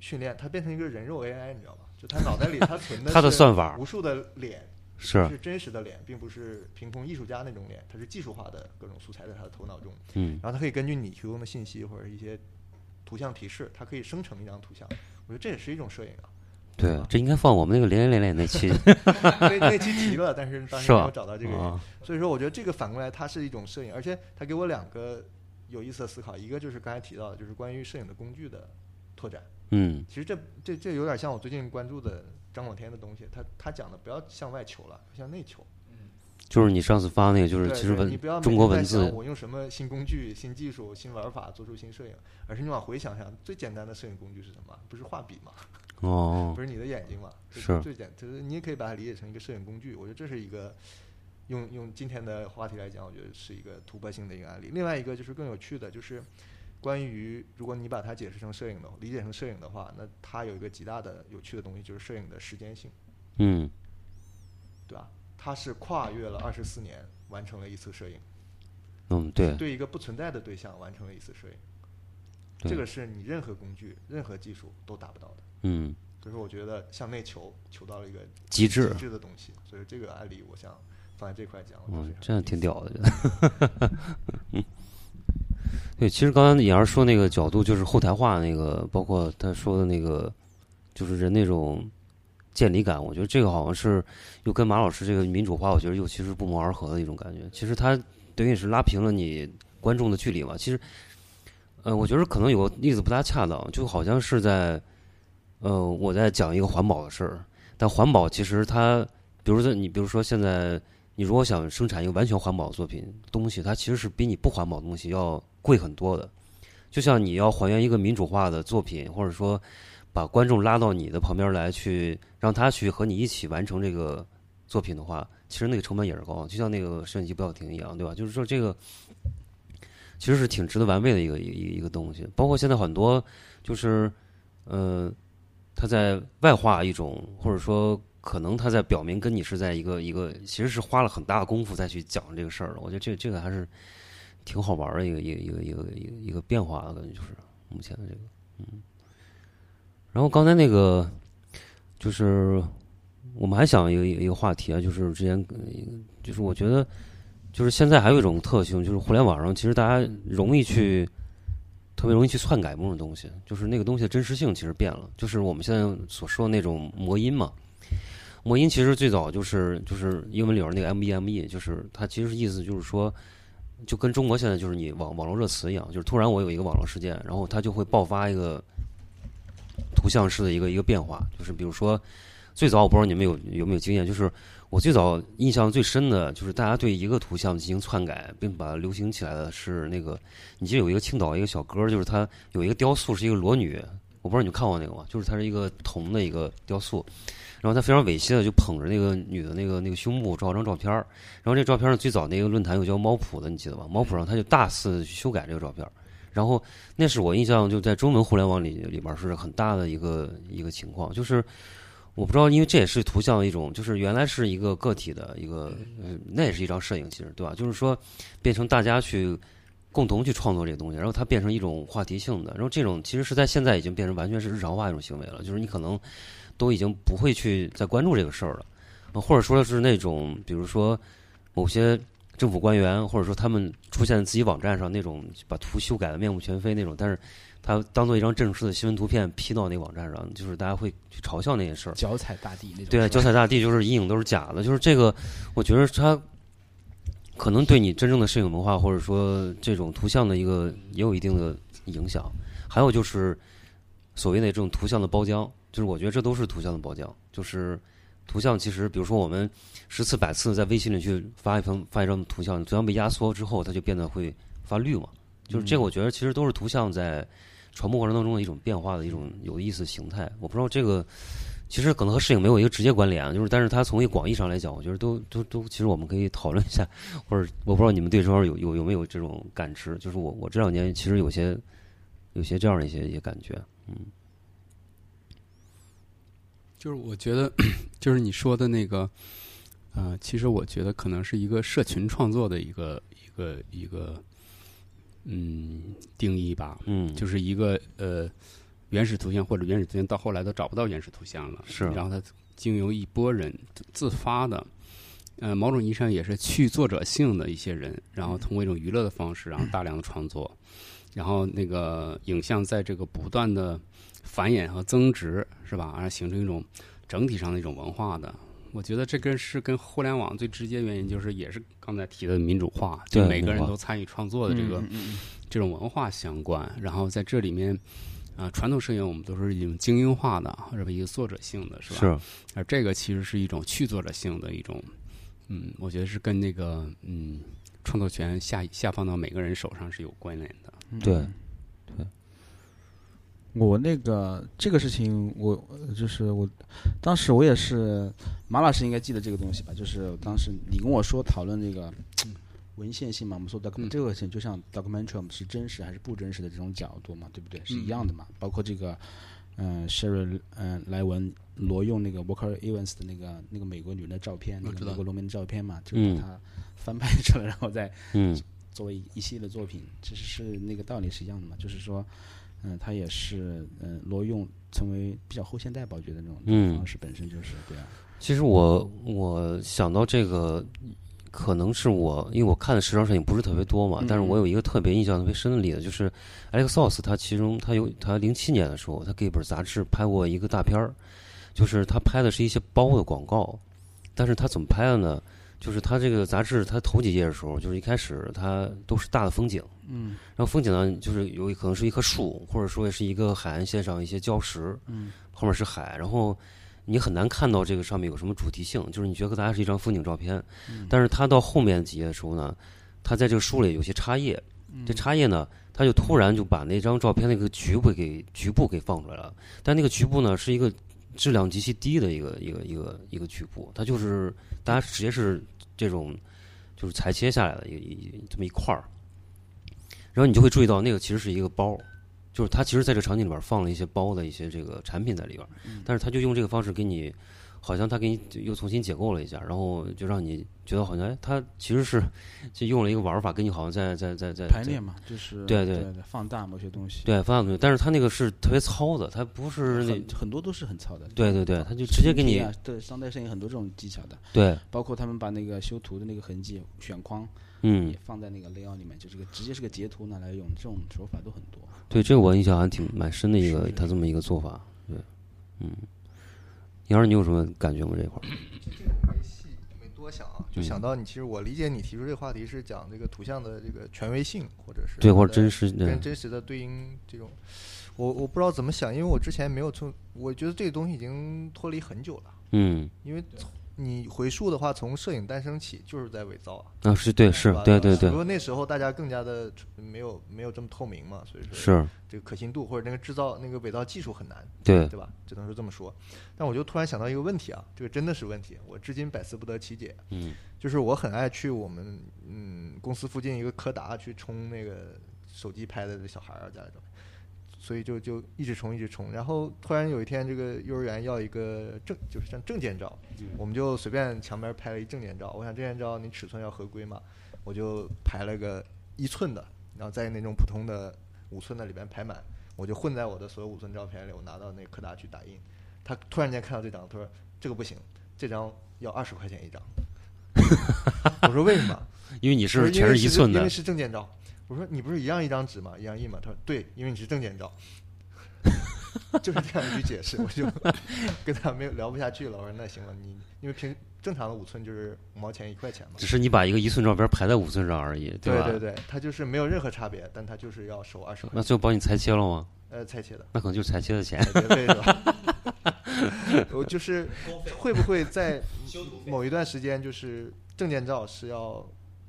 训练，他变成一个人肉 AI，你知道吗？就他脑袋里他存的他的是算法无数的脸，是，是真实的脸，并不是凭空艺术家那种脸，它是技术化的各种素材在他的头脑中。嗯然后他可以根据你提供的信息或者一些图像提示，它可以生成一张图像。我觉得这也是一种摄影啊。对，这应该放我们那个连连连连那期，那那期 提了，但是当时没有找到这个人。啊，所以说，我觉得这个反过来，它是一种摄影，而且它给我两个有意思的思考，一个就是刚才提到的，就是关于摄影的工具的拓展。嗯其实这这这有点像我最近关注的张广天的东西，他他讲的不要向外求了，向内求。就是你上次发那个，就是其实文对你不要中国文字，我用什么新工具、新技术、新玩法做出新摄影，而是你往回想想，最简单的摄影工具是什么？不是画笔吗？哦不，是你的眼睛嘛？这是最简，就是你也可以把它理解成一个摄影工具。我觉得这是一个用用今天的话题来讲，我觉得是一个突破性的一个案例。另外一个就是更有趣的，就是关于如果你把它解释成摄影的理解成摄影的话，那它有一个极大的有趣的东西，就是摄影的时间性，嗯对吧？它是跨越了二十四年完成了一次摄影，嗯，对对一个不存在的对象完成了一次摄影。这个是你任何工具、任何技术都达不到的。嗯，所以说，我觉得向内求，求到了一个极致极致的东西。所以这个案例，我想放在这块讲，嗯这样挺屌的。嗯，对，其实刚才杨儿说那个角度，就是后台化那个，包括他说的那个，就是人那种见离感，我觉得这个好像是又跟马老师这个民主化，我觉得又其实不谋而合的一种感觉。其实他等于是拉平了你观众的距离吧。其实，呃，我觉得可能有个例子不大恰当，就好像是在，呃，我在讲一个环保的事儿，但环保其实它，比如说你，比如说现在。你如果想生产一个完全环保的作品东西，它其实是比你不环保的东西要贵很多的。就像你要还原一个民主化的作品，或者说把观众拉到你的旁边来，去让他去和你一起完成这个作品的话，其实那个成本也是高，就像那个摄影机不要停一样，对吧？就是说这个其实是挺值得玩味的一个一一个东西。包括现在很多就是呃，他在外化一种，或者说。可能他在表明跟你是在一个一个，其实是花了很大功夫再去讲这个事儿的。我觉得这这个还是挺好玩的一个一个一个一个一个一个变化的感觉，就是目前的这个，嗯。然后刚才那个就是我们还想一个一个话题啊，就是之前就是我觉得就是现在还有一种特性，就是互联网上其实大家容易去特别容易去篡改某种东西，就是那个东西的真实性其实变了，就是我们现在所说的那种魔音嘛。魔音其实最早就是就是英文里边那个 M E M E，就是它其实意思就是说，就跟中国现在就是你网网络热词一样，就是突然我有一个网络事件，然后它就会爆发一个图像式的一个一个变化，就是比如说最早我不知道你们有有没有经验，就是我最早印象最深的就是大家对一个图像进行篡改，并把它流行起来的是那个，你记得有一个青岛一个小哥，就是他有一个雕塑是一个裸女，我不知道你看过那个吗？就是他是一个铜的一个雕塑，然后他非常猥亵的就捧着那个女的那个那个胸部照张照片儿，然后这照片呢最早那个论坛有叫猫谱的，你记得吧？猫谱上他就大肆修改这个照片儿。然后那是我印象就在中文互联网里里边是很大的一个一个情况，就是我不知道，因为这也是图像一种，就是原来是一个个体的一个，嗯，那也是一张摄影，其实对吧？就是说变成大家去共同去创作这个东西，然后它变成一种话题性的，然后这种其实是在现在已经变成完全是日常化一种行为了，就是你可能都已经不会去再关注这个事儿了，或者说是那种比如说某些。政府官员，或者说他们出现在自己网站上那种把图修改的面目全非那种，但是他当做一张正式的新闻图片 P 到那个网站上，就是大家会去嘲笑那件事儿。脚踩大地那种。对啊，脚踩大地就是阴影都是假的，就是这个，我觉得他可能对你真正的摄影文化或者说这种图像的一个也有一定的影响。还有就是所谓的这种图像的包浆，就是我觉得这都是图像的包浆，就是图像其实比如说我们。十次百次在微信里去发一张发一张图像，图像被压缩之后，它就变得会发绿嘛。就是这个，我觉得其实都是图像在传播过程当中的一种变化的一种有意思形态。我不知道这个其实可能和摄影没有一个直接关联，就是但是它从一个广义上来讲，我觉得都都都，其实我们可以讨论一下，或者我不知道你们对这块有有有没有这种感知？就是我我这两年其实有些有些这样的一些一些感觉，嗯，就是我觉得就是你说的那个。呃，其实我觉得可能是一个社群创作的一个一个一个嗯定义吧，嗯，就是一个呃原始图像或者原始图像到后来都找不到原始图像了，是，然后它经由一波人自发的，呃，某种意义上也是去作者性的一些人，然后通过一种娱乐的方式，然后大量的创作，然后那个影像在这个不断的繁衍和增值，是吧？而形成一种整体上的一种文化的。我觉得这跟是跟互联网最直接原因，就是也是刚才提的民主化，就每个人都参与创作的这个这种文化相关。然后在这里面，啊，传统摄影我们都是一种精英化的，或者一个作者性的，是吧？是。而这个其实是一种去作者性的一种，嗯，我觉得是跟那个嗯创作权下下放到每个人手上是有关联的。对。我那个这个事情，我就是我，当时我也是，马老师应该记得这个东西吧？就是当时你跟我说讨论这个文献性嘛，我们说 document 这个就像 documentary 是真实还是不真实的这种角度嘛，对不对？是一样的嘛？包括这个，嗯，Sherry，嗯，莱文挪用那个 Walker Evans 的那个那个美国女人的照片，那个美国农民的照片嘛，就是把它翻拍出来，然后再作为一系列的作品，其实是那个道理是一样的嘛，就是说。嗯，他也是嗯挪用成为比较后现代吧，我觉得那种方式本身就是对啊。其实我我想到这个，可能是我因为我看的时装摄影不是特别多嘛，但是我有一个特别印象特别深的例子，就是 Alex Soss，他其中他有他零七年的时候，他给一本杂志拍过一个大片儿，就是他拍的是一些包的广告，但是他怎么拍的呢？就是他这个杂志，他头几页的时候，就是一开始它都是大的风景，嗯，然后风景呢，就是有可能是一棵树，或者说是一个海岸线上一些礁石，嗯，后面是海，然后你很难看到这个上面有什么主题性，就是你觉得大家是一张风景照片，嗯。但是它到后面几页的时候呢，它在这个书里有些插页，这插页呢，它就突然就把那张照片那个局部给局部给放出来了，但那个局部呢是一个质量极其低的一个一个一个一个局部，它就是大家直接是。这种就是裁切下来的一一这么一块儿，然后你就会注意到那个其实是一个包，就是它其实在这个场景里边放了一些包的一些这个产品在里边，但是他就用这个方式给你。好像他给你又重新解构了一下，然后就让你觉得好像，哎，他其实是 就用了一个玩法，跟你好像在在在在排练嘛，就是对对。对放大某些东西，对放大东西，但是他那个是特别糙的，他不是那很多都是很糙的，对对对，他就直接给你对当代摄影很多这种技巧的，对，包括他们把那个修图的那个痕迹选框，嗯，也放在那个 layout 里面，就是个直接是个截图拿来用，这种手法都很多。对，这个我印象还挺蛮深的一个他这么一个做法，对，嗯。杨儿，你有什么感觉吗？这块儿？这个没细没多想啊，就想到你。其实我理解你提出这个话题是讲这个图像的这个权威性，或者是对，或者真实跟真实的对应这种。我我不知道怎么想，因为我之前没有从，我觉得这个东西已经脱离很久了。嗯，因为从你回溯的话，从摄影诞生起就是在伪造啊。啊，是对，是吧对对对只不，过那时候大家更加的没有没有这么透明嘛，所以说是这个可信度或者那个制造那个伪造技术很难，对，对吧？只能是这么说。但我就突然想到一个问题啊，这个真的是问题，我至今百思不得其解。嗯就是我很爱去我们嗯公司附近一个柯达去冲那个手机拍的这小孩儿啊家里照片，所以就就一直冲一直冲，然后突然有一天这个幼儿园要一个证，就是像证件照，我们就随便墙边拍了一证件照。我想证件照你尺寸要合规嘛，我就排了个一寸的，然后在那种普通的五寸的里边排满，我就混在我的所有五寸照片里，我拿到那个柯达去打印。他突然间看到这张，他说这个不行，这张要二十块钱一张。我说为什么？因为你是全是一寸的因为，是证件照。我说你不是一样一张纸吗？一样印吗？他说对，因为你是证件照。就是这样一句解释，我就 跟他没有聊不下去了。我说那行了，你因为平正常的五寸就是五毛钱一块钱嘛只。是你把一个一寸照片排在五寸上而已，对吧？对对对，他就是没有任何差别，但他就是要收二十块那，最后帮你裁切了吗？呃，裁切的。那可能就是裁切的钱。我就是会不会在某一段时间，就是证件照是要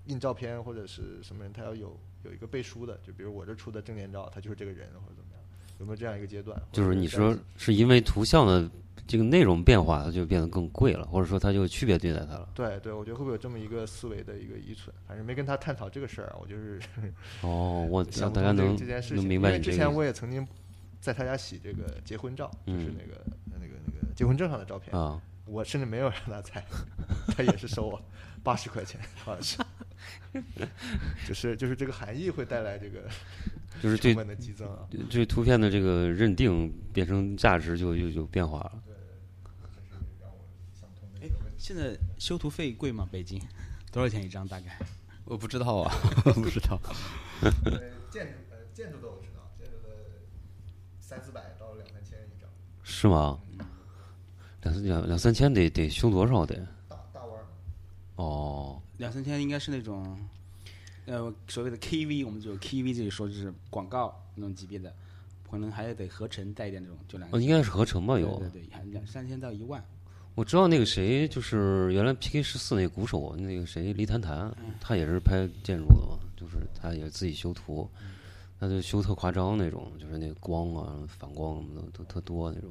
印照片或者是什么人，他要有有一个背书的，就比如我这出的证件照，他就是这个人或者怎么样，有没有这样一个阶段？就是你说是因为图像的这个内容变化，它就变得更贵了，或者说它就区别对待它了。对对，我觉得会不会有这么一个思维的一个依存？反正没跟他探讨这个事儿，我就是 哦，我大家能这件事情。能明白因为之前我也曾经在他家洗这个结婚照，就是嗯那个那个那个结婚证上的照片。啊。我甚至没有让他 猜，他也是收我八十块钱，好像是，就是就是这个含义会带来这个 就是对成本的激增啊。对图片的这个认定变成价值就就就变化了。哎，现在修图费贵吗？北京多少钱一张？大概？我不知道啊，不知道。呃，建筑呃建筑的我知道，建筑的三四百到两三千一张，是吗？两两两三千得得修多少得？大大弯儿。哦，两三千应该是那种，呃，所谓的 KV，我们就 KV 这里说就是广告那种级别的，可能还得合成带一点这种，就两哦，应该是合成吧？有对，对对，两三千到一万。我知道那个谁，就是原来 PK 十四那个鼓手，那个谁黎谭谭，他也是拍建筑的嘛，就是他也自己修图，他就修特夸张那种，就是那个光啊、反光什么的都特多那种。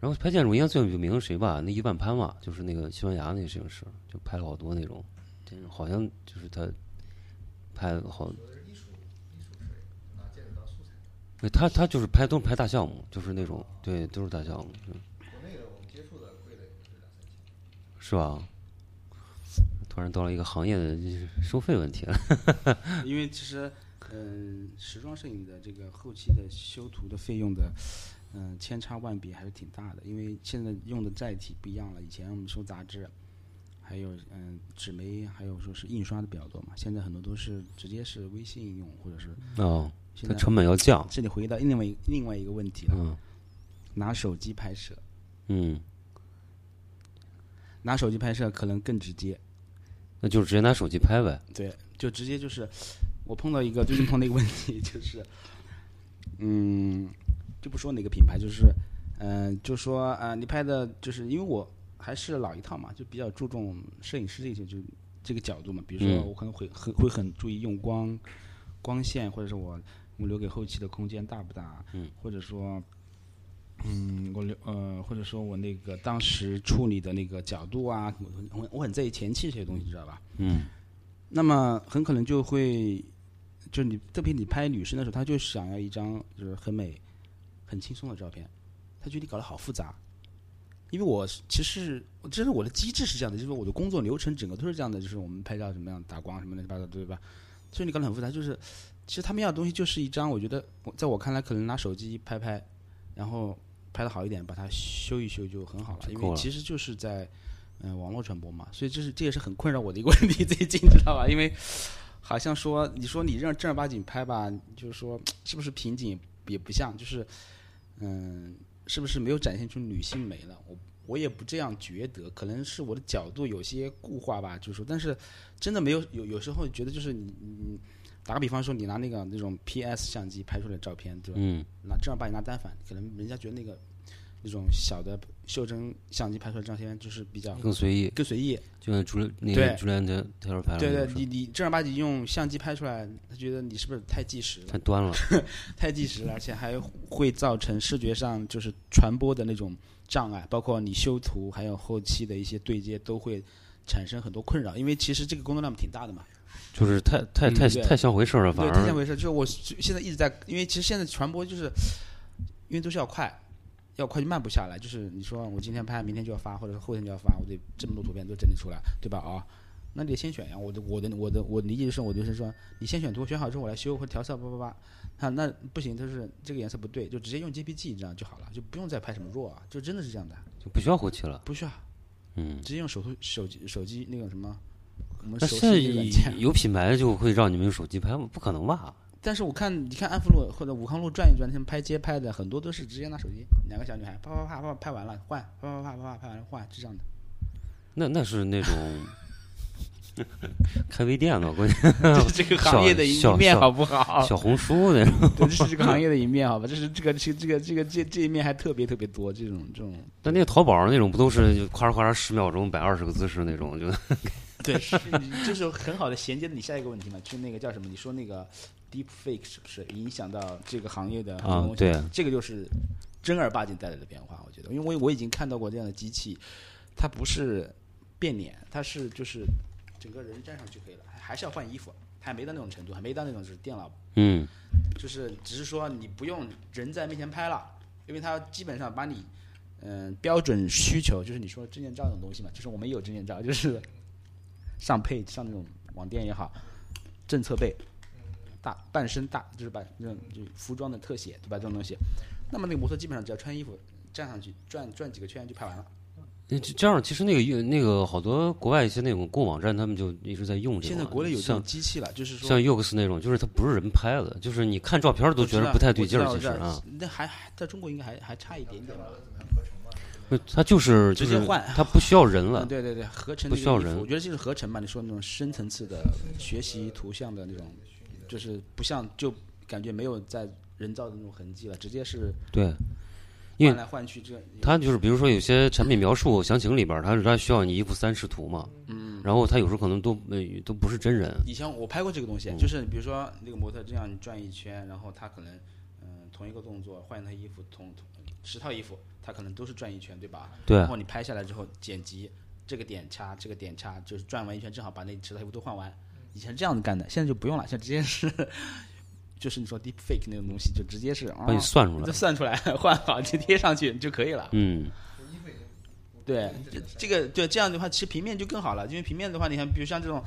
然后拍建筑应该最有名的谁吧？那一万潘嘛，就是那个西班牙那个摄影师，就拍了好多那种，这种好像就是他拍了好。对他他就是拍都是拍大项目，就是那种对都是大项目，对国内的我们接触的贵的也是两三千。是吧？突然到了一个行业的收费问题了。因为其实，嗯、时装摄影的这个后期的修图的费用的，嗯、千差万别还是挺大的。因为现在用的载体不一样了，以前我们收杂志，还有嗯、纸媒，还有说是印刷的比较多嘛。现在很多都是直接是微信应用，或者是哦，它成本要降。这里回到另外一另外一个问题了，嗯拿手机拍摄，嗯，拿手机拍摄可能更直接。那就直接拿手机拍呗。对，就直接就是我碰到一个最近碰到一个问题，就是嗯，就不说哪个品牌，就是嗯、呃就说啊、呃你拍的就是因为我还是老一套嘛，就比较注重摄影师这些就这个角度嘛，比如说嗯我可能会很会很注意用光光线，或者是我我留给后期的空间大不大，嗯，或者说。嗯，我留呃，或者说我那个当时处理的那个角度啊，我我我很在意前期这些东西，知道吧？嗯那么很可能就会，就你特别你拍女生的时候，她就想要一张就是很美、很轻松的照片，他觉得你搞得好复杂。因为我其实这是我的机制是这样的，就是我的工作流程整个都是这样的，就是我们拍照怎么样打光什么乱七八糟，对吧？所以你搞得很复杂，就是其实他们要的东西就是一张，我觉得我在我看来可能拿手机拍拍，然后拍的好一点，把它修一修就很好了，因为其实就是在嗯、网络传播嘛，所以这是这也是很困扰我的一个问题，最近知道吧？因为好像说你说你让正儿八经拍吧，就是说是不是瓶颈也不像，就是嗯，是不是没有展现出女性美了？我我也不这样觉得，可能是我的角度有些固化吧，就是说，但是真的没有有有时候觉得就是你你打个比方说，你拿那个那种 PS 相机拍出来的照片，对吧？嗯拿正儿八经拿单反，可能人家觉得那个那种小的袖珍相机拍出来的照片就是比较更随意，更随意。就像朱那个朱连泰泰勒拍的对对，你你正儿八经用相机拍出来，他觉得你是不是太纪实了太？端了，太纪实了，而且还会造成视觉上就是传播的那种障碍，包括你修图还有后期的一些对接都会产生很多困扰，因为其实这个工作量挺大的嘛。就是太太太嗯太像回事儿了，反对，太像回事。就是我现在一直在，因为其实现在传播就是，因为都是要快，要快就慢不下来。就是你说我今天拍，明天就要发，或者是后天就要发，我得这么多图片都整理出来，对吧？啊、那你得先选呀。我的我的我的我理解就是，我就是说，你先选图，选好之后我来修或者调色，叭叭叭。啊，那不行，就是这个颜色不对，就直接用 JPG 这样就好了，就不用再拍什么 RAW 啊，就真的是这样的，就不需要后期了。不需要，嗯，直接用手头手机手机那个什么，我们那现在手机软件。有品牌就会让你们用手机拍吗？不可能吧？但是我看，你看安福路或者武康路转一转，他们拍街拍的很多都是直接拿手机，两个小女孩啪啪啪啪拍完了换，啪啪啪啪啪拍完了换，是这样的。那那是那种开微店的，关键 这是这个行业的一面，好不好？小红书那种。对，这是这个行业的一面，好吧？这是这个这这个这个这这一面还特别特别多，这种这种。但那个淘宝上那种不都是就夸嚓夸嚓十秒钟摆二十个姿势那种？就 对，是就是很好的衔接你下一个问题嘛，就那个叫什么？你说那个 deep fake 是不是？影响到这个行业的很多东西？这个就是正儿八经带来的变化，我觉得，因为我我已经看到过这样的机器，它不是变脸，它是就是整个人站上去可以了，还还是要换衣服，还没到那种程度，还没到那种就是电脑，嗯。就是只是说你不用人在面前拍了，因为它基本上把你嗯、标准需求，就是你说证件照这种东西嘛，就是我们也有证件照，就是上配上那种网店也好，政策背大半身大，就是把那种就服装的特写，对吧？这种东西，那么那个模特基本上只要穿衣服站上去转转几个圈就拍完了。那这这样，其实那个那个好多国外一些那种购物网站，他们就一直在用这个。现在国内有这种像机器了，就是说像 Ux 那种，就是它不是人拍的，就是你看照片都觉得不太对劲儿。其实啊，，那还还在中国应该还还差一点点吧。不它就是就是直接换它不需要人了嗯，。对对对，合成不需要人我觉得就是合成吧。你说那种深层次的学习图像的那种，就是不像就感觉没有在人造的那种痕迹了，直接是对，因为换来换去这。他就是比如说有些产品描述详情里边儿，它是它需要你一幅三视图嘛，嗯，然后它有时候可能都呃都不是真人，以前我拍过这个东嗯西，就是比如说那个模特这样转一圈，然后他可能嗯、同一个动作换一套衣服同同十套衣服，他可能都是转一圈，对吧？对然后你拍下来之后剪辑，这个点掐，这个点掐，就是转完一圈正好把那十套衣服都换完。以前是这样子干的，现在就不用了，现在直接是就是你说 deep fake 那种东西，就直接是啊帮你算出来就。算出来 换好就贴上去就可以了。嗯，对，这这个对这样的话，其实平面就更好了，因为平面的话，你看，比如像这种，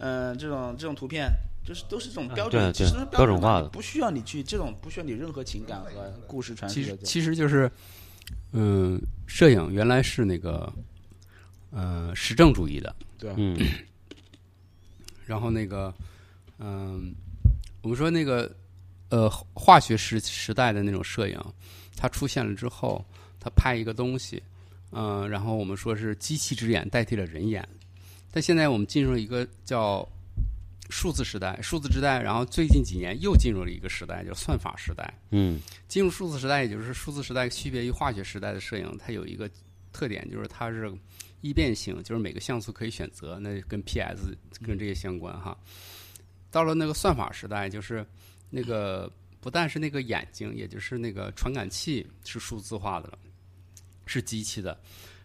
嗯、这种这种图片，就是都是这种标准，其实标准化的，不需要你去这种，不需要你任何情感和故事传其实递的这种。其实就是，嗯，摄影原来是那个，呃，实证主义的，对？嗯，然后那个，嗯，我们说那个，呃，化学时时代的那种摄影，它出现了之后，它拍一个东西，嗯、然后我们说是机器之眼代替了人眼，但现在我们进入了一个叫数字时代，数字时代，然后最近几年又进入了一个时代，叫算法时代。嗯，进入数字时代，也就是数字时代区别于化学时代的摄影，它有一个特点，就是它是易变性，就是每个像素可以选择，那跟 PS 跟这些相关哈。到了那个算法时代，就是那个不但是那个眼睛，也就是那个传感器是数字化的了，是机器的，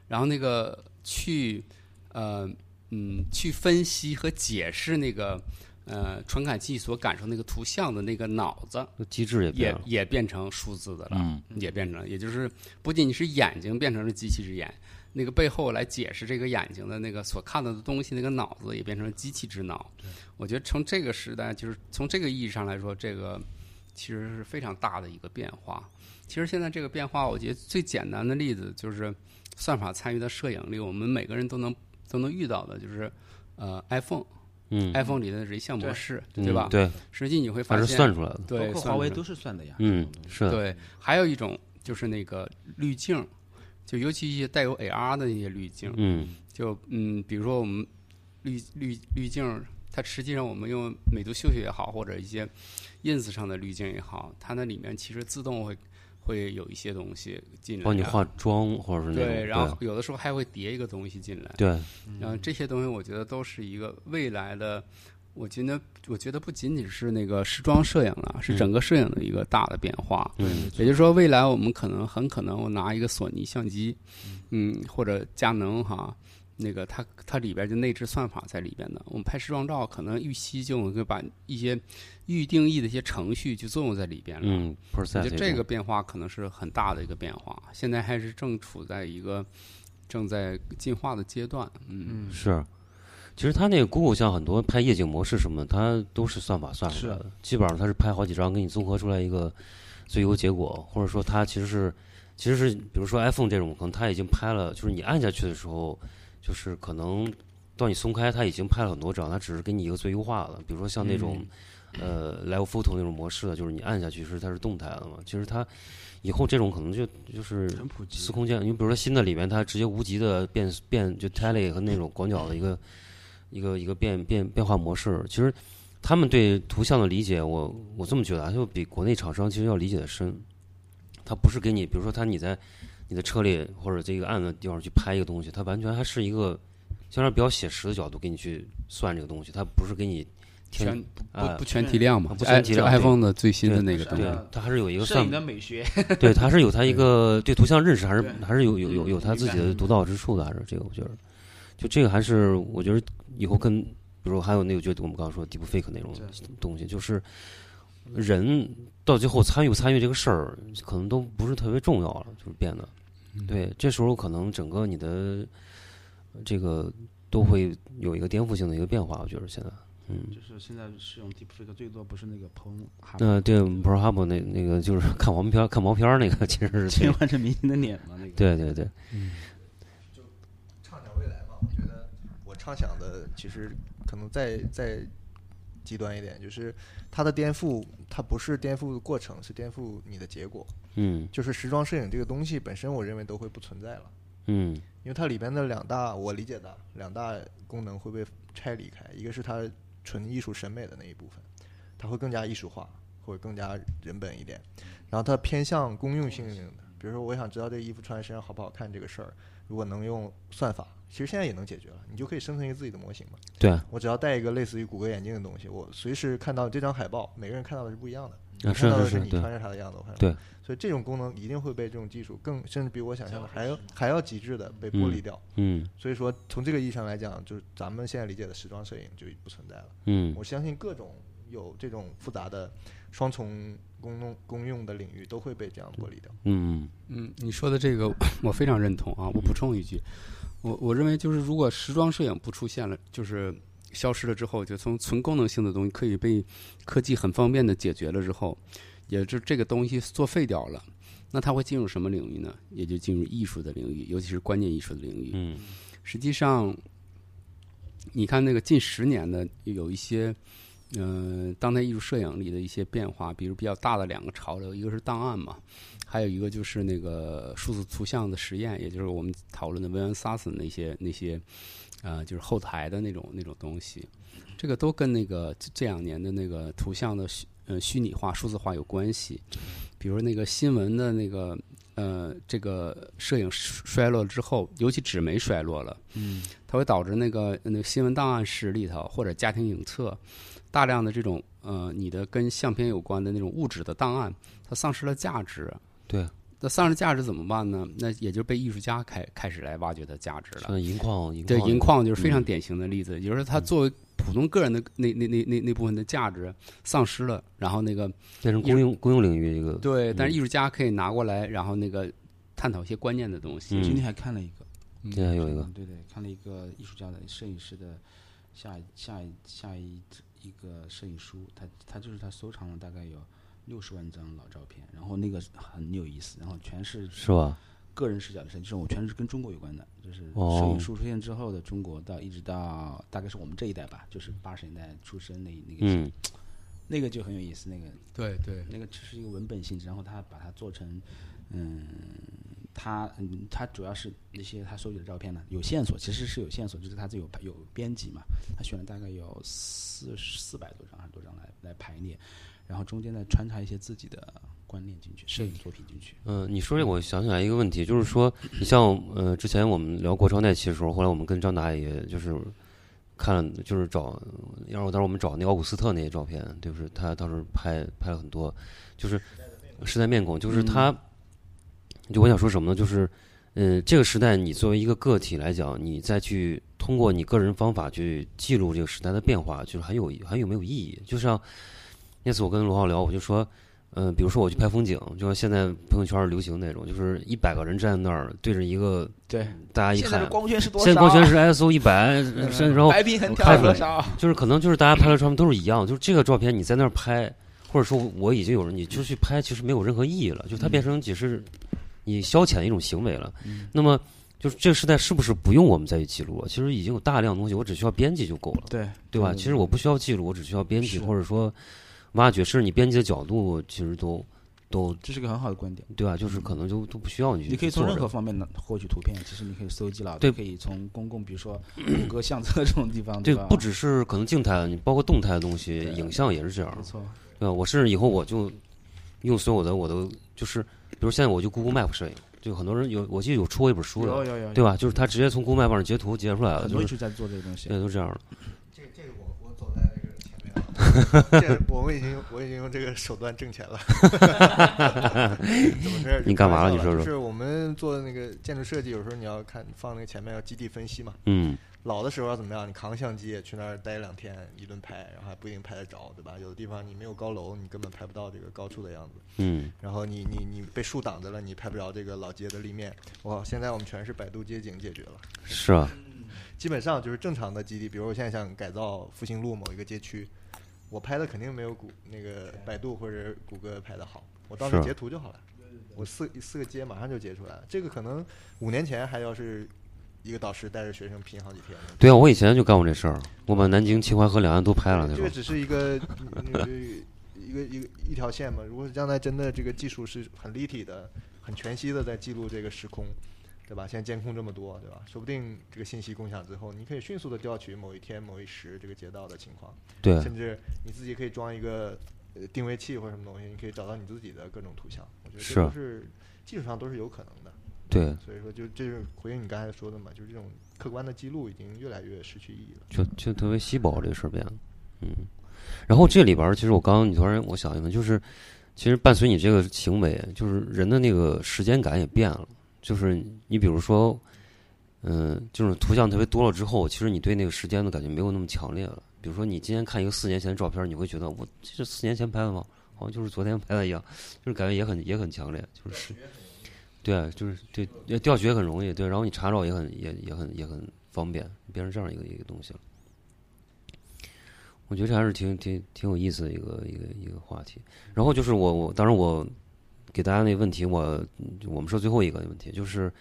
然后那个去呃嗯去分析和解释那个呃传感器所感受那个图像的那个脑子，机制也变也。也变成数字的了，嗯也变成了，也就是不仅仅是眼睛变成了机器之眼，那个背后来解释这个眼睛的那个所看到的东西，那个脑子也变成了机器之脑。我觉得从这个时代，就是从这个意义上来说，这个其实是非常大的一个变化。其实现在这个变化，我觉得最简单的例子就是算法参与的摄影里，我们每个人都能都能遇到的，就是呃 iPhone，iPhone、嗯，iPhone 里的人像模式，嗯对吧？对，实际你会发它现，是算出来的。对，包括华为都是算的呀。嗯，是的。对，还有一种就是那个滤镜，就尤其一些带有 AR 的那些滤镜，嗯就嗯，比如说我们滤滤滤镜它实际上我们用美图秀秀也好，或者一些 ins 上的滤镜也好，它那里面其实自动会会有一些东西进来，帮你化妆或者是那种对，然后有的时候还会叠一个东西进来，对，然后这些东西我觉得都是一个未来的。我觉得，我觉得不仅仅是那个时装摄影了，是整个摄影的一个大的变化。嗯，也就是说，未来我们可能很可能我拿一个索尼相机，嗯，或者佳能哈，那个它它里边就内置算法在里边的。我们拍时装照，可能预期就会把一些预定义的一些程序就作用在里边了。嗯，我觉得这个变化可能是很大的一个变化。现在还是正处在一个正在进化的阶段。嗯，是。其实它那个 Google 像很多拍夜景模式什么，它都是算法算出来的。基本上它是拍好几张，给你综合出来一个最优结果，或者说它其实是，其实是比如说 iPhone 这种，可能它已经拍了，就是你按下去的时候，就是可能到你松开，它已经拍了很多张，它只是给你一个最优化了。比如说像那种呃 Live Photo 那种模式的，就是你按下去是它是动态的嘛。其实它以后这种可能就就是司空见，你比如说新的里面它直接无极的变变就 Tele 和那种广角的一个。一个一个变变变化模式，其实他们对图像的理解，我我这么觉得，就比国内厂商其实要理解的深。他不是给你，比如说他你在你的车里或者这个暗的地方去拍一个东西，它完全还是一个相对比较写实的角度给你去算这个东西，它不是给你全不不全提亮嘛？不全体量。iPhone 的最新的那个对，它还是有一个算的美学，对，它是有它一个对图像认识，还是还是有有有有它自己的独到之处的，还是这个我觉得，就这个还是我觉得。以后跟，比如还有那个，就我们刚刚说 deepfake 那种东西，就是人到最后参与不参与这个事儿，可能都不是特别重要了，就是变得，对，这时候可能整个你的这个都会有一个颠覆性的一个变化，我觉得现在，嗯，就是现在使用 deepfake 最多不是那个彭，呃，对 p r o h a b 那那个就是看黄片看毛片那个，其实是 切换成明星的脸嘛，那个，对对对，嗯。畅想的其实可能再再极端一点，就是它的颠覆，它不是颠覆的过程，是颠覆你的结果。嗯，就是时装摄影这个东西本身，我认为都会不存在了。嗯，因为它里边的两大，我理解的两大功能会被拆离开，一个是它纯艺术审美的那一部分，它会更加艺术化，或者更加人本一点。然后它偏向公用性的，比如说我想知道这衣服穿在身上好不好看这个事儿，如果能用算法。其实现在也能解决了，你就可以生成一个自己的模型嘛。对，我只要戴一个类似于谷歌眼镜的东西，我随时看到这张海报，每个人看到的是不一样的。啊，看到的是你穿着它的样子，我看到。对。所以这种功能一定会被这种技术更甚至比我想象的还要还要极致的被剥离掉。嗯。所以说，从这个意义上来讲，就是咱们现在理解的时装摄影就不存在了。嗯。我相信各种有这种复杂的双重公用公用的领域都会被这样剥离掉。嗯嗯，你说的这个我非常认同啊！我补充一句。我我认为就是，如果时装摄影不出现了，就是消失了之后，就从纯功能性的东西可以被科技很方便的解决了之后，也就这个东西作废掉了，那它会进入什么领域呢？也就进入艺术的领域，尤其是观念艺术的领域。嗯，实际上，你看那个近十年的有一些，嗯，当代艺术摄影里的一些变化，比如比较大的两个潮流，一个是档案嘛。还有一个就是那个数字图像的实验，也就是我们讨论的 n s a s 那些那些，呃，就是后台的那种那种东西，这个都跟那个这两年的那个图像的虚呃虚拟化、数字化有关系。比如那个新闻的那个呃，这个摄影衰落之后，尤其纸媒衰落了，嗯，它会导致那个那个新闻档案室里头或者家庭影册大量的这种呃你的跟相片有关的那种物质的档案，它丧失了价值。对，那丧失价值怎么办呢？那也就被艺术家开开始来挖掘它价值了。银矿，银对，银矿就是非常典型的例子。也就是说，它作为普通个人的那那那那那部分的价值丧失了，然后那个变成公用公用领域一个。对，但是艺术家可以拿过来，然后那个探讨一些关键的东西。今天还看了一个，今天有一个，对对，看了一个艺术家的摄影师的下下下一一个摄影书，他他就是他收藏了大概有。六十万张老照片，然后那个很有意思，然后全是是吧？个人视角的摄影，就是我全是跟中国有关的，就是摄影书出现之后的中国，到一直到大概是我们这一代吧，就是八十年代出生那那个，那个就很有意思，那个对对，那个只是一个文本性质，然后他把它做成，嗯，他嗯，他主要是那些他收集的照片呢，有线索，其实是有线索，就是他这有有编辑嘛，他选了大概有四四百多张还是多张来来排列，然后中间再穿插一些自己的观念进去，摄影作品进去。嗯，你说这我想起来一个问题，就是说，你像呃，之前我们聊国超那期的时候，后来我们跟张达也就是看了，就是找，要是当时我们找那奥古斯特那些照片，对不是他当时拍拍了很多，就是时代面孔，就是他。就我想说什么呢？就是，嗯，这个时代，你作为一个个体来讲，你再去通过你个人方法去记录这个时代的变化，就是很有很有没有意义？就像那次我跟罗浩聊，我就说，嗯，比如说我去拍风景，就像现在朋友圈流行那种，就是一百个人站在那儿对着一个，对，大家一看，现在光圈是多少？现在光圈是 ISO 一百，然后拍出来，就是可能就是大家拍的照片都是一样，就是这个照片你在那儿拍，或者说我已经有人，你就去拍，其实没有任何意义了，就它变成只是。你消遣的一种行为了，那么就是这个时代是不是不用我们再去记录了？其实已经有大量东西，我只需要编辑就够了，对对吧？其实我不需要记录，我只需要编辑，或者说挖掘，甚至你编辑的角度，其实都都这是个很好的观点，对吧？就是可能就都不需要你去。你可以从任何方面的获取图片，其实你可以搜集了，对，可以从公共，比如说谷歌相册这种地方，对，不只是可能静态的，你包括动态的东西，影像也是这样，没错，对吧？我甚至以后我就用所有的，我都就是，比如现在我就 Google Map 摄影。就很多人有，我记得有出过一本书的，对吧？就是他直接从 Google Map 上截图截出来了，就是在做这个东西，对，都这样了。这这个我我走在这个前面，这我们已经我已经用这个手段挣钱了。怎么事？你干嘛了？你说说。就是我们做那个建筑设计，有时候你要看放那个前面要基地分析嘛。嗯。老的时候要怎么样？你扛相机去那儿待两天，一顿拍，然后还不一定拍得着，对吧？有的地方你没有高楼，你根本拍不到这个高处的样子。嗯。然后你你你被树挡着了，你拍不着这个老街的立面。哇！现在我们全是百度街景解决了。是啊。基本上就是正常的基地，比如我现在想改造复兴路某一个街区，我拍的肯定没有谷那个百度或者谷歌拍的好，我到时候截图就好了。我四四个街马上就截出来了。这个可能五年前还要是。一个导师带着学生拼好几天。对啊，我以前就干过这事儿，我把南京、秦淮河两岸都拍了。这个只是一个一个一个一条线嘛。如果将来真的这个技术是很立体的、很全息的在记录这个时空，对吧？现在监控这么多，对吧？说不定这个信息共享之后，你可以迅速的调取某一天、某一时这个街道的情况。对。甚至你自己可以装一个定位器或者什么东西，你可以找到你自己的各种图像。我觉得这都是技术上都是有可能的。对，所以说就这是回应你刚才说的嘛，就是这种客观的记录已经越来越失去意义了，就就特别稀薄这个事儿变了，嗯。然后这里边儿，其实我刚刚你突然我想一问，就是其实伴随你这个行为，就是人的那个时间感也变了，就是你比如说，嗯，就是图像特别多了之后，其实你对那个时间的感觉没有那么强烈了。比如说你今天看一个四年前的照片，你会觉得我这是四年前拍的吗？好像就是昨天拍的一样，就是感觉也很也很强烈，就是。对啊，就是对调取也很容易，对，然后你查找也很也也很也很方便，变成这样一个一个东西了。我觉得这还是挺挺挺有意思的一个一个一个话题。然后就是我我当然我给大家那个问题，我我们说最后一个问题就是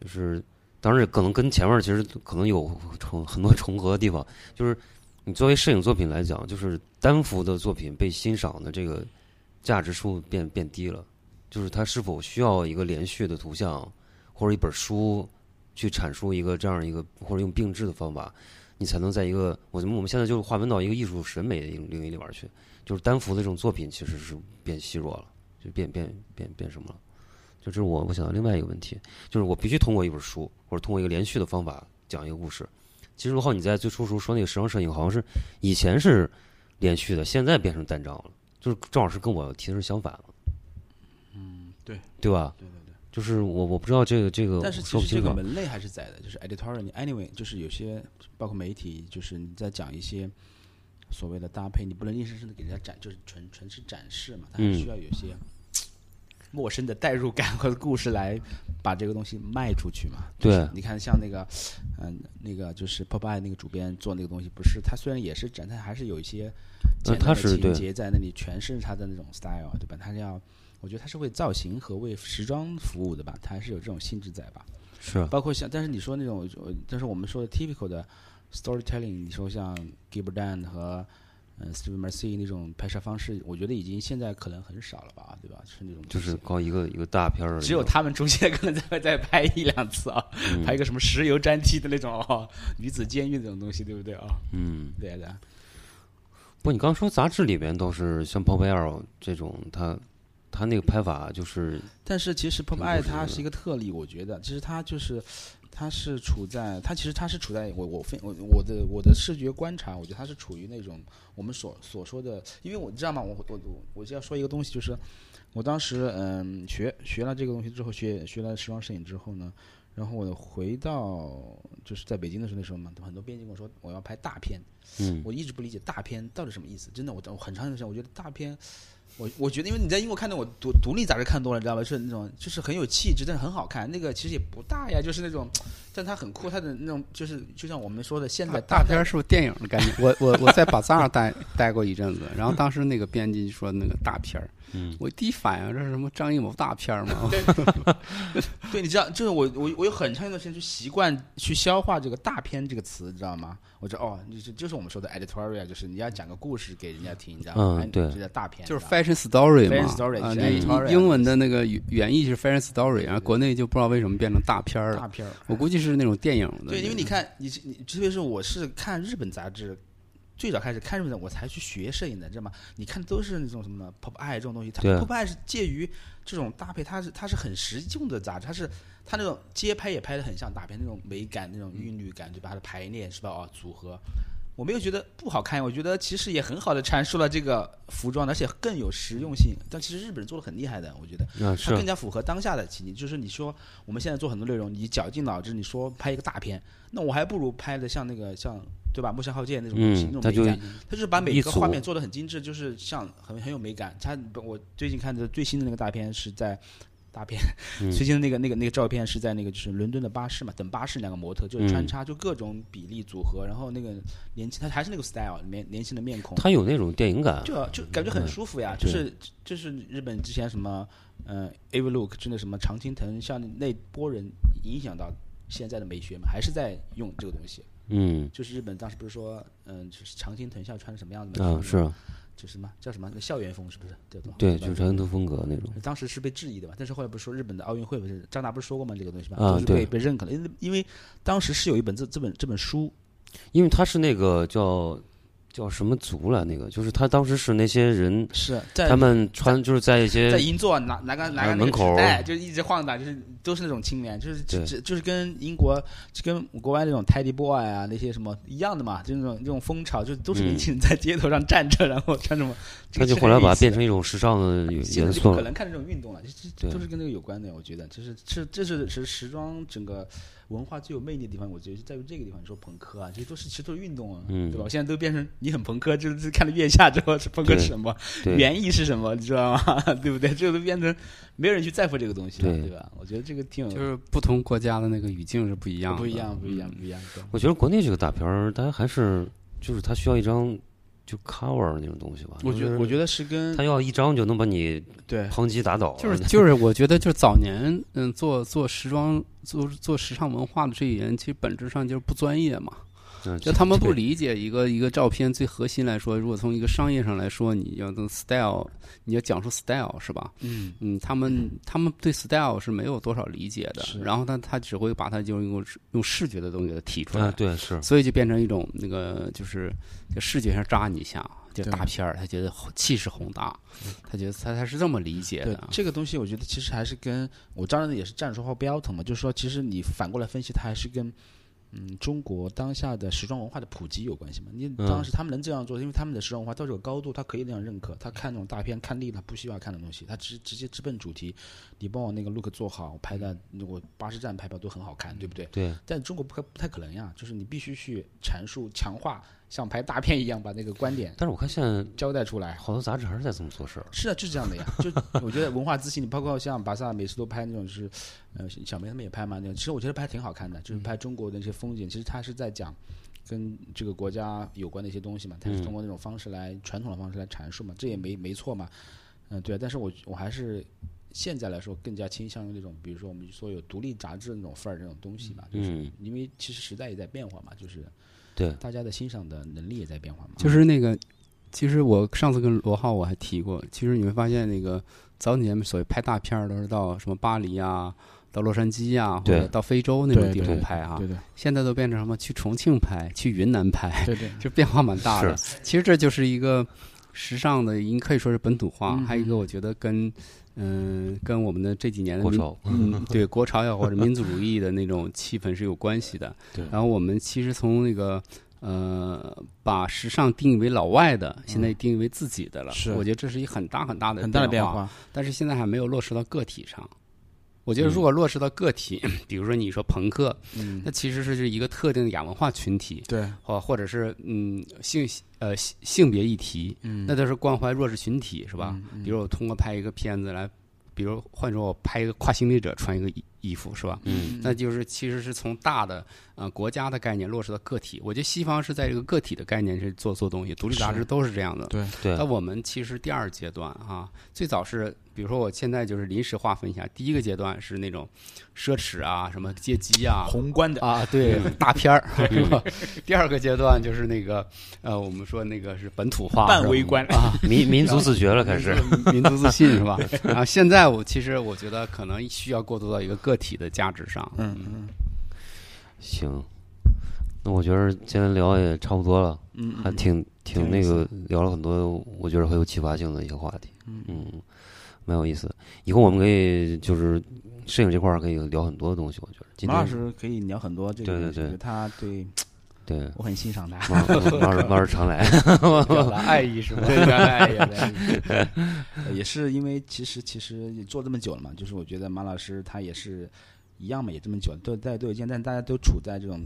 就是当然可能跟前面其实可能有重很多重合的地方，就是你作为摄影作品来讲，就是单幅的作品被欣赏的这个价值数变变低了。就是它是否需要一个连续的图像，或者一本书，去阐述一个这样一个，或者用并置的方法，你才能在一个我们我们现在就是划分到一个艺术审美的领域里边去。就是单幅的这种作品其实是变稀弱了，就变变变变什么了？就这是我我想到另外一个问题，就是我必须通过一本书或者通过一个连续的方法讲一个故事。其实罗浩你在最初时候说那个时尚摄影好像是以前是连续的，现在变成单张了，就是正好是跟我提的是相反了。嗯对对吧？对对对，就是我我不知道这个这个，但是其实这个门类还是在的，就是 editorial anyway，就是有些包括媒体，就是你在讲一些所谓的搭配，你不能硬生生的给人家展，就是纯纯是展示嘛，它还需要有些陌生的代入感和故事来把这个东西卖出去嘛。对，你看像那个嗯那个就是 Pop Eye 那个主编做那个东西，不是他虽然也是展，但还是有一些简单的情节在那里诠释他的那种 style，对吧？他是要。我觉得他是为造型和为时装服务的吧，他还是有这种性质在吧？是。包括像，但是你说那种，但是我们说的 typical 的 storytelling，你说像 Gilbert Dan 和嗯 Steve Mercy 那种拍摄方式，我觉得已经现在可能很少了吧，对吧？是那种就是搞一个一个大片儿，只有他们出现，可能才会再拍一两次啊，嗯拍一个什么石油粘梯的那种哦，女子监狱这种东西，对不对啊？嗯。对啊对啊，不，你刚说杂志里边都是像 Pop Air 这种，他他那个拍法就是但是其实 Pop 挺 Eye 不是的它是一个特例，我觉得其实它就是。它是处在，他其实他是处在我我分我我的我的视觉观察，我觉得他是处于那种我们所所说的，因为我知道嘛，我我我我就要说一个东西，就是我当时嗯学学了这个东西之后，学学了时装摄影之后呢，然后我回到就是在北京的时候，那时候嘛，很多编辑跟我说我要拍大片，嗯。我一直不理解大片到底什么意思，真的，我我很长一段时间，我觉得大片，我我觉得，因为你在英国看的我独独立杂志看多了，你知道吧？是那种就是很有气质，但是很好看。那个其实也不大呀，就是那种，但它很酷，它的那种就是就像我们说的，现在大片儿是不是电影的概念？我我我在巴扎尔待待过一阵子，然后当时那个编辑说那个大片儿，嗯我第一反应这是什么张艺谋大片儿吗？对，你知道，就是我我我有很长一段时间就习惯去消化这个“大片”这个词，知道吗？我知道哦，就是就是我们说的 editorial，就是你要讲个故事给人家听，你知道吗？嗯对这叫大片，就是 fashion story 嘛 Fashion story，啊，英文的那个原原意是 fashion story，然后国内就不知道为什么变成大片了。大片。我估计是那种电影的。对，因为你看，你你特别是我是看日本杂志，最早开始看日本的，我才去学摄影的，知道吗？你看都是那种什么呢？Pop Eye 这种东西，它 Pop Eye 是介于这种搭配，它是它是很实用的杂志，它是它那种街拍也拍的很像大片那种美感、那种韵律感，对吧？它的排列是吧？哦，组合。我没有觉得不好看，我觉得其实也很好的阐述了这个服装，而且更有实用性。但其实日本人做的很厉害的，我觉得。它更加符合当下的情景。就是你说我们现在做很多内容，你绞尽脑汁，你说拍一个大片，那我还不如拍的像那个像对吧？木下浩介那种那种美感，他就是把每一个画面做的很精致，就是像很很有美感。他我最近看的最新的那个大片是在。大片，嗯。最近的那个那个那个照片是在那个就是伦敦的巴士嘛，等巴士两个模特就是穿嗯。插，就各种比例组合，然后那个年轻，他还是那个 style，面年轻的面孔，他有那种电影感，就就感觉很嗯舒服呀，就是就是日本之前什么，嗯、a v Look 就那什么常青藤，像那波人影响到现在的美学嘛，还是在用这个东西。嗯。就是日本当时不是说，嗯、就是常青藤像穿什么样子的？啊是，就什么叫什么那校园风是不是？对吧？对，就是常青藤风格那种，当时是被质疑的嘛，但是后来不是说日本的奥运会不是张达不是说过吗？这个东西吧，啊就是被对被认可了，因为因为当时是有一本这这本这本书，因为他是那个叫叫什么族了，那个就是他当时是那些人，是在他们穿就是在一些在银座拿拿个拿个门口哎，就一直晃荡，就是都是那种青年，就是就对就就是跟英国就跟国外那种 Teddy Boy 啊那些什么一样的嘛，就那种那种风潮，就都是年轻人在街头上站着，然后穿什么，这个他就后来把它变成一种时尚的元素可能看这种运动了，这这对都是跟这个有关的。我觉得，就是是这是是时装整个文化最有魅力的地方。我觉得是在于这个地方。你说朋克啊，这些都是其实都是运动啊，嗯对吧？现在都变成你很朋克，就是看了月下之后是朋克是什么，原意是什么，你知道吗？对不对？这个都变成没有人去在乎这个东西了，对对吧？我觉得这个挺有就是不同国家的那个语境是不一样的，不一样，不一样，嗯不一样。我觉得国内这个大片儿，大家还是就是它需要一张就 cover 那种东西吧。我觉得，我觉得得是跟他要一张就能把你对抨击打倒，就是就是，我觉得就是早年嗯做做时装做做时尚文化的这些人，其实本质上就是不专业嘛。嗯就他们不理解一个一个照片最核心来说，如果从一个商业上来说，你要从 style，你要讲述 style 是吧？嗯。嗯，他们他们对 style 是没有多少理解的，然后他他只会把它就用用视觉的东西给它提出来，啊，对是，所以就变成一种那个就是就视觉上扎你一下，就大片儿，他觉得气势宏大，他觉得他他是这么理解的。这个东西，我觉得其实还是跟我当然也是站着说话不腰疼嘛，就是说，其实你反过来分析，它还是跟嗯中国当下的时装文化的普及有关系吗。你嗯当时他们能这样做，因为他们的时装文化到这个高度，他可以那样认可。他看那种大片看腻了，不需要看的东西，他直直接直奔主题。你帮我那个 look 做好，我拍的我巴士站拍拍都很好看，对不对？对，但中国不可不太可能呀，就是你必须去阐述、强化，像拍大片一样把那个观点但是我看现在交代出来。好多杂志还是在这么做事儿。是啊，就是这样的呀。就 我觉得文化自信，你包括像巴萨每次都拍那种就是，呃，小梅他们也拍嘛那种，其实我觉得拍挺好看的，就是拍中国的那些风景，其实他是在讲跟这个国家有关的一些东西嘛，他是通过那种方式来传统的方式来阐述嘛，这也没没错嘛。嗯，对啊，但是我我还是现在来说更加倾向于那种，比如说我们说有独立杂志那种范儿这种东西嘛，就是嗯因为其实时代也在变化嘛，就是对，大家的欣赏的能力也在变化嘛。就是那个其实我上次跟罗浩我还提过，其实你会发现那个早几年所谓拍大片儿都是到什么巴黎啊。到洛杉矶啊，或者到非洲那种地方拍啊，对对现在都变成什么去重庆拍，去云南拍，对对，就变化蛮大的。其实这就是一个时尚的，应可以说是本土化。嗯还有一个，我觉得跟嗯、跟我们的这几年的国潮嗯，对国潮也好或者民族主义的那种气氛是有关系的。对然后我们其实从那个。呃，把时尚定义为老外的，现在定义为自己的了。是我觉得这是一很大很大的很大的变变化。但是现在还没有落实到个体上。我觉得如果落实到个体，比如说你说朋克，嗯，那其实是一个特定的亚文化群体，对，或或者是嗯性呃性性别议题，嗯，那都是关怀弱势群体，是吧？比如我通过拍一个片子来，比如换成我拍一个跨性别者穿一个衣衣服，是吧？嗯那就是其实是从大的呃国家的概念落实到个体。我觉得西方是在这个个体的概念是做做东西，独立杂志都是这样的。对对那我们其实第二阶段啊，最早是比如说我现在就是临时划分一下，第一个阶段是那种奢侈啊，什么阶级啊，宏观的啊，对，大片儿是吧？第二个阶段就是那个呃，我们说那个是本土化，半微观啊，民民族自觉了，开始。民族自信是吧？然后现在我其实我觉得可能需要过渡到一个个体的价值上。嗯嗯。行，那我觉得今天聊也差不多了，嗯，还挺挺那个聊了很多，我觉得很有启发性的一些话题，嗯。嗯，蛮有意思。以后我们可以就是摄影这块儿可以聊很多的东西，我觉得。今马老天师可以聊很多这个对对，对。他对对我很欣赏他。马马马马老师常来，表达爱意是吧？对对对 对，呃也是因为其实其实也做这么久了嘛，就是我觉得马老师他也是一样嘛，也这么久，都大家都有见，但大家都处在这种，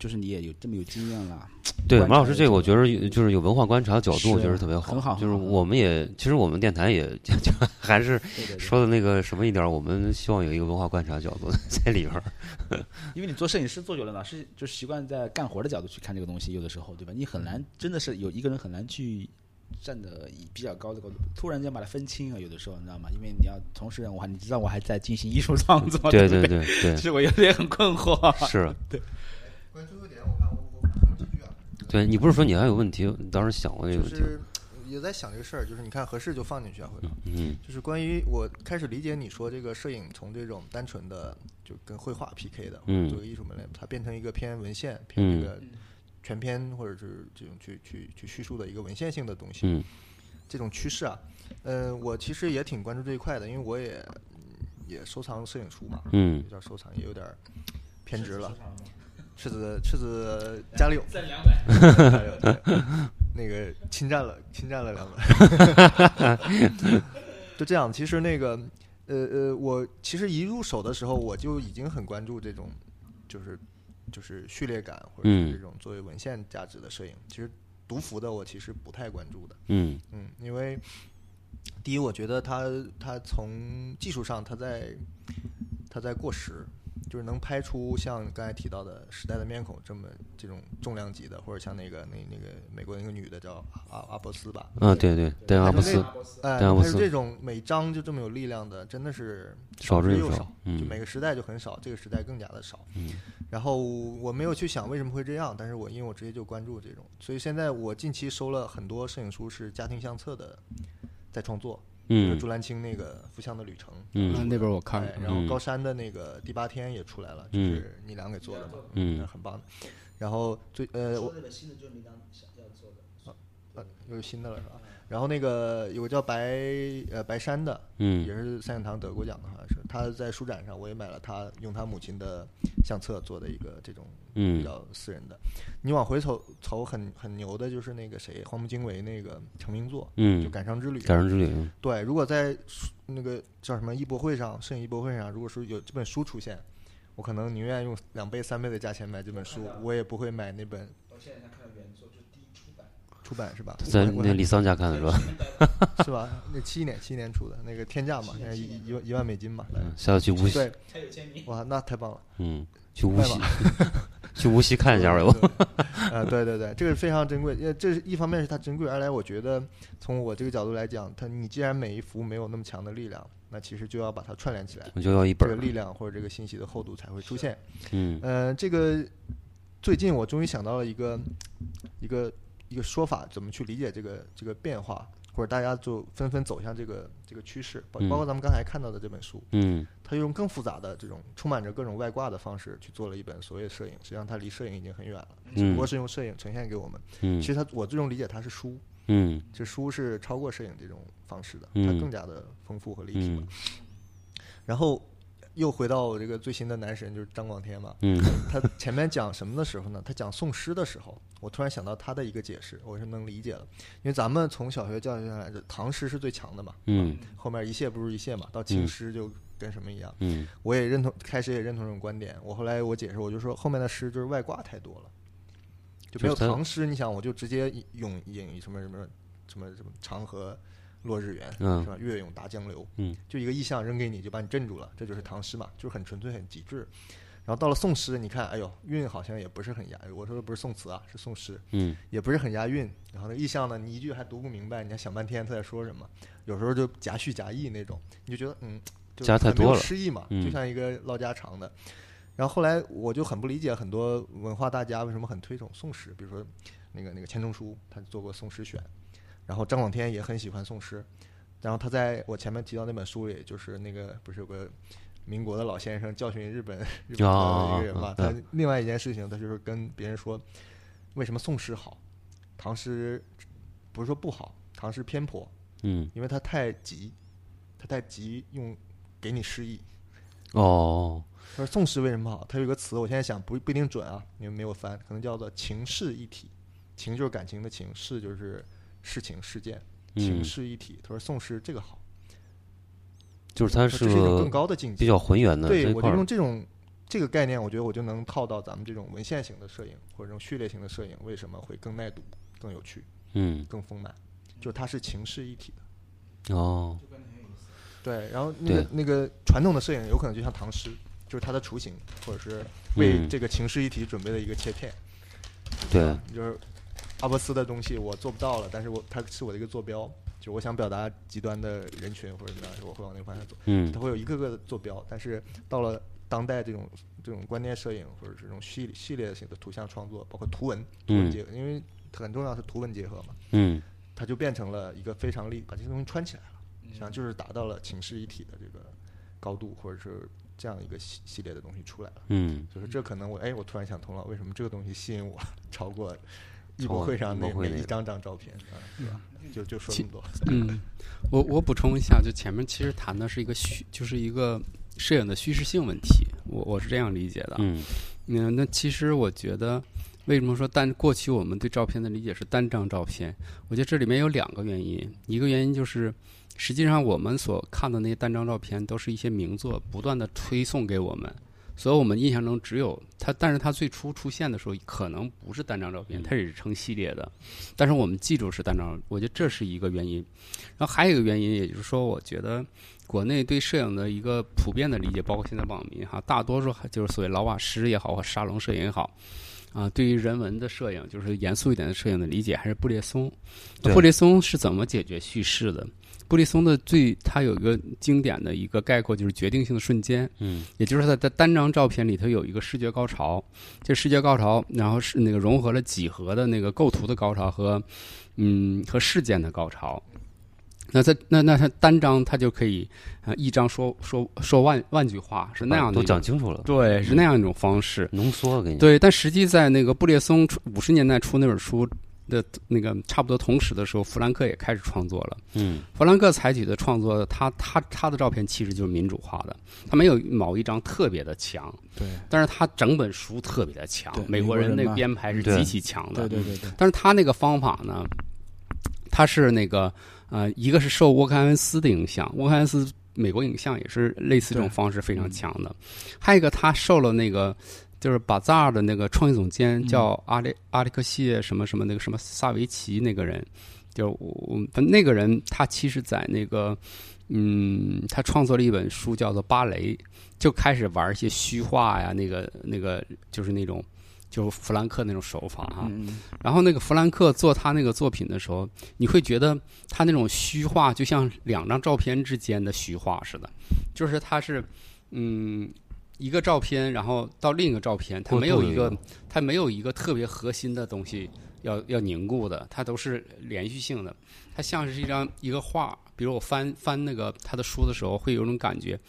就是你也有这么有经验了，对马老师这个，我觉得就是有文化观察角度，我觉得特别很好就是我们也其实我们电台也 还是对对对，说的那个什么一点儿，我们希望有一个文化观察角度在里边儿。因为你做摄影师做久了，老是就习惯在干活的角度去看这个东西，有的时候对吧？你很难真的是有一个人很难去站的以比较高的高度，突然间把它分清啊，有的时候你知道吗？因为你要同时我还你知道我还在进行艺术创作，对对对对对其，实我有点很困惑。是。关于最后一点，我看我我补充几句啊，对你不是说你还有问题？你当时想过这个问题？就是也在想这个事儿，就是你看合适就放进去啊，回头。嗯就是关于我开始理解你说这个摄影从这种单纯的就跟绘画 PK 的，嗯作为艺术门类，它变成一个偏文献、偏这个全篇或者是这种去去去叙述的一个文献性的东西，嗯这种趋势啊，嗯、我其实也挺关注这一块的，因为我也也收藏摄影书嘛，嗯比较收藏，也有点偏执了。赤子赤子家里有，挣两百，那个侵占了侵占了两百，就这样。其实那个呃呃，我其实一入手的时候，我就已经很关注这种就是就是序列感或者是嗯。这种作为文献价值的摄影。其实读幅的我其实不太关注的，嗯。嗯，因为第一，我觉得它它从技术上它在它在过时，就是能拍出像刚才提到的时代的面孔这么这种重量级的，或者像那个那那个美国那个女的叫阿阿波斯吧，啊，对对，戴阿伯斯哎，戴安布斯拍出这种每张就这么有力量的，真的是少之又少。就嗯每个时代就很少，这个时代更加的少。嗯然后我没有去想为什么会这样，但是我因为我直接就关注这种，所以现在我近期收了很多摄影书是家庭相册的，在创作，嗯。朱兰青那个《浮乡的旅程》，嗯。那边我看然后嗯。高山的那个第八天也出来了，就嗯。是你俩给做的嘛，嗯。很棒的。然后最呃，我这本新的就是你俩想要做的，呃又有新的了是吧？然后那个有个叫白呃白山的，嗯也嗯是三影堂得过奖的，好像是他在书展上我也买了他用他母亲的相册做的一个这种比嗯较私人的。你往回瞅瞅很很牛的就是那个谁荒木经惟那个成名作，嗯就嗯《感伤之旅》。感伤之旅，对，如果在书那个叫什么艺博会上，摄影艺博会上，如果说有这本书出现，我可能宁愿用两倍、三倍的价钱买这本书，我也不会买那本我现在看到原作就是第一出版，出版是吧？在我那李桑家看的是吧？是吧？那七一年七一年出的那个天价嘛，现在一一万一万美金嘛。嗯下次去无锡，对，还有签名，哇，那太棒了，嗯，去无锡吧，去无锡看一下吧，我。呃，对对对，这个是非常珍贵，因为这是一方面是它珍贵，二来我觉得从我这个角度来讲，它你既然每一幅没有那么强的力量，那其实就要把它串联起来，我就要一这个力量或者这个信息的厚度才会出现。嗯呃，这个最近我终于想到了一个一个一个说法，怎么去理解这个这个变化，或者大家就纷纷走向这个这个趋势，包嗯包括咱们刚才看到的这本书，嗯。他用更复杂的这种充满着各种外挂的方式去做了一本所谓的摄影，实际上它离摄影已经很远了，只不过是用摄影呈现给我们。嗯。其实它我最终理解它是书，嗯。这书是超过摄影这种方式的，嗯。它更加的丰富和立体然后又回到我这个最新的男神就是张广天嘛，嗯他前面讲什么的时候呢？他讲宋诗的时候，我突然想到他的一个解释，我是能理解了。因为咱们从小学教育下来，这唐诗是最强的嘛，嗯后面一谢不如一谢嘛，到清诗就跟什么一样。嗯我也认同，开始也认同这种观点。我后来我解释，我就说后面的诗就是外挂太多了，就没有唐诗。你想，我就直接引引什么什么什么什么长河落日圆，嗯是吧？月涌大江流，嗯，就一个意象扔给你，就把你镇住了，这就是唐诗嘛，就是很纯粹、很极致。然后到了宋诗，你看，哎呦，韵好像也不是很押，我说的不是宋词啊，是宋诗，嗯也不是很押韵。然后那个意象呢，你一句还读不明白，你还想半天他在说什么，有时候就夹叙夹议那种，你就觉得嗯，就夹太很多了诗意嘛，嗯就像一个唠家常的。然后后来我就很不理解很多文化大家为什么很推崇宋诗，比如说那个那个钱钟书，他做过宋诗选，然后张广天也很喜欢宋诗，然后他在我前面提到那本书里，就是那个不是有个民国的老先生教训日本日本的一个人嘛，他另外一件事情，他就是跟别人说，为什么宋诗好，唐诗不是说不好，唐诗偏颇，嗯因为他太急，他太急用给你诗意。哦他说宋诗为什么好？他有一个词，我现在想不不一定准啊，因为没有翻，可能叫做情事一体。情就是感情的情，事就是事情事件，情嗯，事一体。他说宋诗这个好，就是它是一种更高的境界比。较浑圆的对，我就用这种这个概念，我觉得我就能套到咱们这种文献型的摄影或者这种序列型的摄影，为什么会更耐读、更有趣、嗯更丰满？就是它是情事一体的。哦对，然后那个那个传统的摄影有可能就像唐诗，就是它的雏形，或者是为嗯这个情事一体准备的一个切片。对就是阿波斯的东西我做不到了，但是我它是我的一个坐标，就我想表达极端的人群或者怎么样，我会往那个方向走。嗯。它会有一个个的坐标，但是到了当代这种这种观念摄影或者这种系系列性的图像创作，包括图文图文嗯结合，因为很重要是图文结合嘛，嗯。它就变成了一个非常力，把这些东西串起来了，实际上就是达到了情势一体的这个高度，或者是这样一个系系列的东西出来了。嗯。就是这可能我哎，我突然想通了，为什么这个东西吸引我 超过艺博会上艺博会那一张张照片啊，对吧？就就说这么多。嗯，我我补充一下，就前面其实谈的是一个虚，就是一个摄影的叙事性问题，我我是这样理解的。嗯嗯，那其实我觉得，为什么说单过去我们对照片的理解是单张照片？我觉得这里面有两个原因，一个原因就是，实际上我们所看的那些单张照片都是一些名作不断的推送给我们，所以我们印象中只有它，但是它最初出现的时候可能不是单张照片，它也是成系列的，但是我们记住是单张，我觉得这是一个原因。然后还有一个原因，也就是说，我觉得。国内对摄影的一个普遍的理解，包括现在网民哈，大多数就是所谓老瓦师也好，或沙龙摄影也好，啊，对于人文的摄影，就是严肃一点的摄影的理解，还是布列松。布列松是怎么解决叙事的？布列松的最，他有一个经典的一个概括，就是决定性的瞬间，嗯也就是他在单张照片里头有一个视觉高潮，这视觉高潮，然后是那个融合了几何的那个构图的高潮和，嗯，和事件的高潮。那他那那他单张他就可以，呃，一张说说说万万句话，是那样的都，讲清楚了，对，是那样一种方式。浓缩给你。对，但实际在那个布列松五十年代出那本书的那个差不多同时的时候，弗兰克也开始创作了。嗯弗兰克采取的创作，他他他的照片其实就是民主化的，他没有某一张特别的强，对但是他整本书特别的强。美国人那个编排是极其强的对，对对对，但是他那个方法呢，他是那个呃，一个是受沃克安斯的影响，沃克安斯美国影像也是类似这种方式非常强的，还有一个他受了那个。就是巴扎尔的那个创意总监嗯。叫阿列阿列克谢什么什么那个什么萨维奇那个人，就我我们那个人他其实在那个嗯，他创作了一本书叫做《芭蕾》，就开始玩一些虚化呀，那个那个就是那种就是弗兰克那种手法哈、嗯。然后那个弗兰克做他那个作品的时候，你会觉得他那种虚化就像两张照片之间的虚化似的，就是他是，嗯，一个照片，然后到另一个照片，它没有一个它没有一个特别核心的东西要要凝固的，它都是连续性的。它像是一张一个画，比如我翻翻那个他的书的时候，会有种感觉，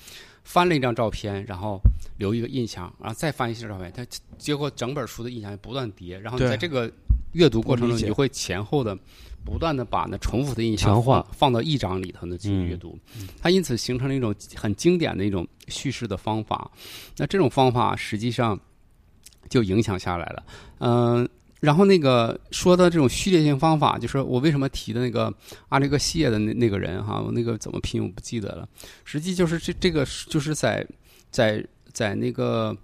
翻了一张照片，然后留一个印象，然后再翻一张照片，它结果整本书的印象不断叠，然后在这个阅读过程中，你会前后的不断的把那重复的印象强化放放到一章里头呢去嗯阅读，它因此形成了一种很经典的一种叙事的方法。那这种方法实际上就影响下来了，嗯、然后那个说的这种序列性方法，就是我为什么提的那个阿列克谢的那那个人哈，我那个怎么拼我不记得了。实际就是这这个就是在在在那个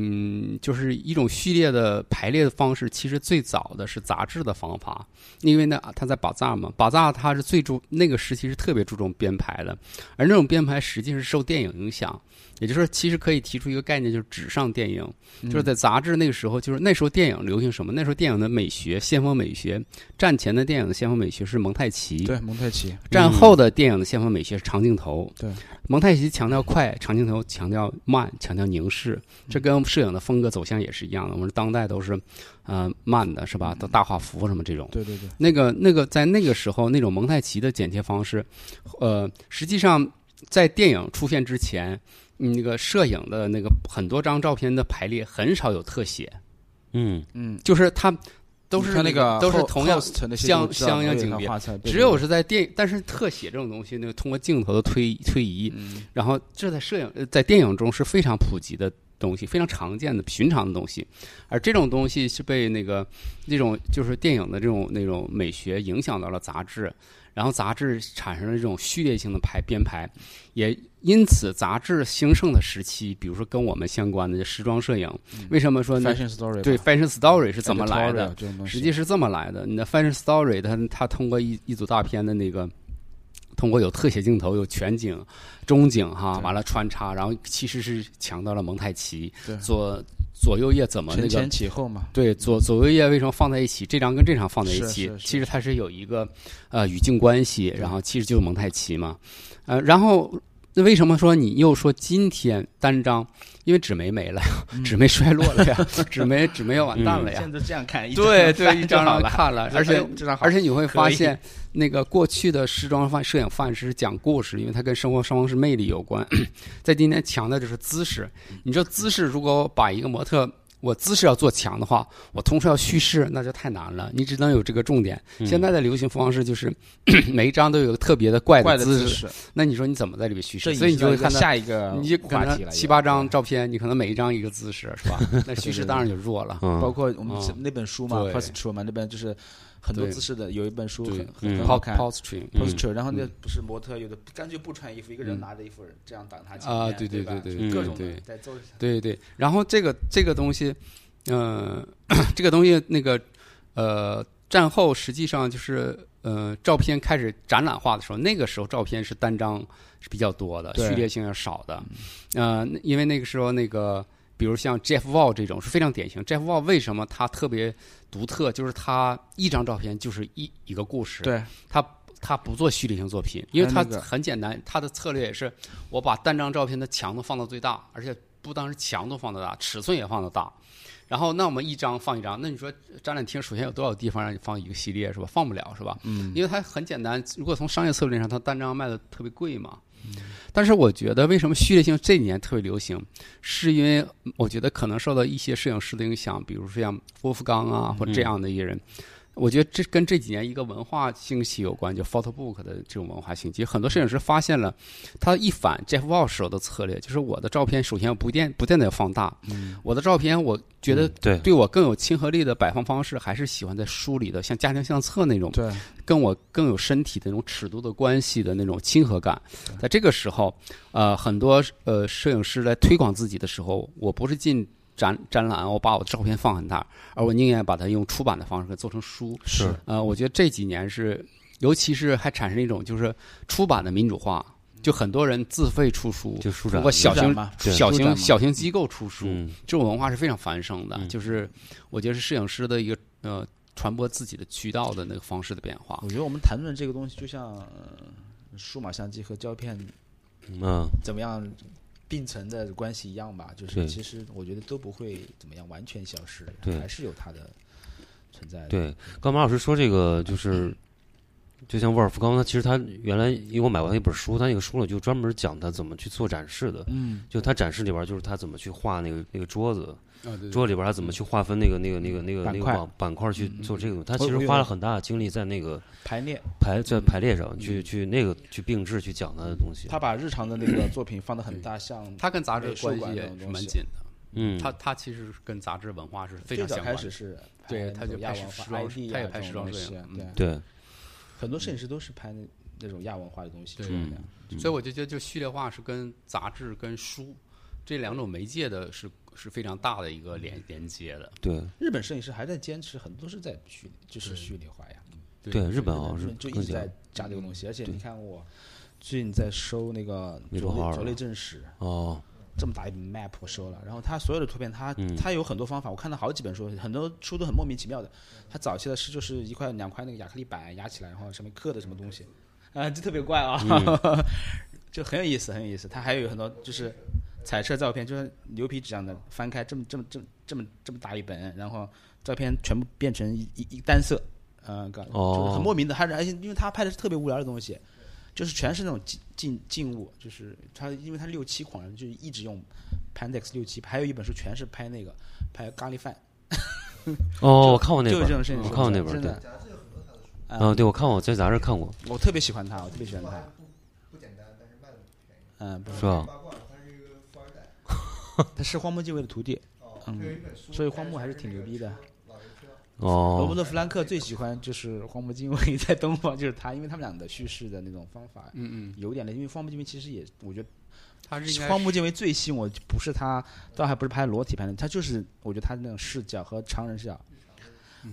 嗯，就是一种序列的排列的方式。其实最早的是杂志的方法，因为呢他在把扎嘛，把扎他是最注那个时期是特别注重编排的，而那种编排实际是受电影影响。也就是说，其实可以提出一个概念，就是纸上电影。嗯就是在杂志那个时候，就是那时候电影流行什么？那时候电影的美学、先锋美学，战前的电影的先锋美学是蒙太奇，对蒙太奇，战后的电影的先锋美学是长镜头。对，蒙太奇强调快，长镜头强调慢，强调凝视。这跟摄影的风格走向也是一样的。我们当代都是，呃，慢的是吧？都大画幅什么这种。对对对，那个那个在那个时候，那种蒙太奇的剪切方式，呃，实际上在电影出现之前，嗯那个摄影的那个很多张照片的排列很少有特写，嗯，嗯，就是它都是那个都是同样相相应景别只有是在电影，但是特写这种东西，那个通过镜头的推推移，嗯然后这在摄影呃在电影中是非常普及的东西，非常常见的寻常的东西，而这种东西是被那个那种就是电影的这种那种美学影响到了杂志，然后杂志产生了这种序列性的排编排，也因此杂志兴盛的时期，比如说跟我们相关的时装摄影，为什么说呢？Fashion Story 对 Fashion Story 是怎么来的？实际是这么来的。你的 Fashion Story，它它通过一一组大片的那个，通过有特写镜头、有全景、中景哈，完了穿插，然后其实是强调了蒙太奇对。左左右页怎么那个前起后嘛，对左左右页为什么放在一起？这张跟这张放在一起，其实它是有一个呃语境关系，然后其实就是蒙太奇嘛，呃，然后那为什么说你又说今天单张？因为纸媒没了呀，嗯 纸媒衰落了呀，纸媒纸媒要完蛋了呀。现在这样看，一对对，一张张看了，哎而且这张好而且你会发现，那个过去的时装范摄影范式是讲故事，因为它跟生活双方式魅力有关。在今天强调就是姿势，你知道姿势，如果把一个模特。我姿势要做强的话，我同时要叙事，那就太难了。你只能有这个重点。嗯现在的流行方式就是 每一张都有个特别的怪怪的的姿势，那你说你怎么在里面叙事？所以你就会看到，下一个你就可话题了，能七八张照片，你可能每一张一个姿势，是吧？那叙事当然就弱了。嗯包括我们嗯那本书嘛嗯，First True 嘛，那边就是很多姿势的，有一本书对很嗯。很好看。Posture，嗯。Posture，然后那嗯。不是模特有的干脆不穿衣服，一个人嗯。拿着衣服这样挡他前啊面对对对对对各种对。的在做对对，然后这个这个东西，嗯，这个东西那个呃，战后实际上就是呃，照片开始展览化的时候，那个时候照片是单张是比较多的，序列性要少的，呃，因为那个时候那个。比如像 Jeff Wall 这种是非常典型。Jeff Wall 为什么他特别独特？就是他一张照片就是一一个故事，对他他不做虚拟性作品，因为他还有那个很简单，他的策略也是我把单张照片的强度放到最大，而且不单是强度放到大，尺寸也放到大。然后，那我们一张放一张，那你说展览厅首先有多少地方让你放一个系列是吧？放不了是吧？嗯，因为它很简单，如果从商业策略上，它单张卖的特别贵嘛。但是我觉得为什么序列性这几年特别流行，是因为我觉得可能受到一些摄影师的影响，比如说像郭富刚啊，或者这样的一些人。我觉得这跟这几年一个文化兴起有关，就 photo book 的这种文化兴起。很多摄影师发现了，他一反 Jeff Wall 时候的策略，就是我的照片首先不电不见得要放大，我的照片我觉得嗯对对我更有亲和力的摆放方式，还是喜欢在书里的，像家庭相册那种，对，跟我更有身体的那种尺度的关系的那种亲和感。在这个时候，呃，很多呃摄影师来推广自己的时候，我不是进展展览，我把我的照片放很大，而我宁愿把它用出版的方式做成书。是呃，我觉得这几年是，尤其是还产生一种就是出版的民主化，就很多人自费出书，就书展通过小型小型小型机构出书，嗯这种文化是非常繁盛的。嗯就是我觉得是摄影师的一个呃传播自己的渠道的那个方式的变化。我觉得我们谈论这个东西，就像、呃数码相机和胶片嗯怎么样并存的关系一样吧，就是其实我觉得都不会怎么样完全消失，对还是有它的存在的。对，刚马老师说这个就是，就像沃尔夫冈，他其实他原来因为我买过他一本书，他那个书呢就专门讲他怎么去做展示的。嗯，就他展示里边就是他怎么去画那个那个桌子，桌子里边他怎么去划分那个那个那个那个那个板块板板块去做这个东西。他其实花了很大的精力在那个排列，排在排列上去去那个去并置去讲他的东西。他把日常的那个作品放得很大，像他跟杂志关系也蛮紧的。嗯，他他其实跟杂志文化是非常相关的。开始是对他就拍文化时装他也拍时装摄影嗯对，很多摄影师都是拍那那种亚文化的东西出对来的。嗯所以我就觉得，就序列化是跟杂志、跟书这两种媒介的是是非常大的一个连连接的。对。日本摄影师还在坚持，很多都是在虚，就是对。序列化呀。对，日本好像日是更加本就一直在加这个东西，而且你看我最近在收那个轴尼泊尔类轴类正史，哦，这么大一本 map 我收了，然后他所有的图片，他嗯。他有很多方法，我看到好几本书，很多书都很莫名其妙的。他早期的是就是一块两块那个亚克力板压起来，然后上面刻的什么东西，啊，就特别怪啊，嗯。就很有意思，很有意思。他还有很多就是彩色照片，就是牛皮纸样的，翻开这么这么这么这么这么大一本，然后照片全部变成一一一单色，嗯、搞哦就是很莫名的。他而且因为他拍的是特别无聊的东西，就是全是那种静静静物，就是他因为他六七款人就一直用 Pandex 六七，还有一本书全是拍那个拍咖喱饭，哦，我看过那本儿，这种摄影师，我看过那本真的。啊，嗯，对，我看过，在杂志看过，我特别喜欢他，我特别喜欢他。不简单，但是卖的不便宜。嗯，不是吧？他是荒木经惟的徒弟，哦，嗯所以荒木还是挺牛逼的。老爷车。罗伯哦，特·弗兰克最喜欢就是荒木经惟在东方，就是他，因为他们俩的叙事的那种方法嗯嗯，有点类，因为荒木经惟其实也，我觉得他是荒木经惟最吸引我，不是他，倒还不是拍裸体拍的，他就是我觉得他那种视角和常人视角。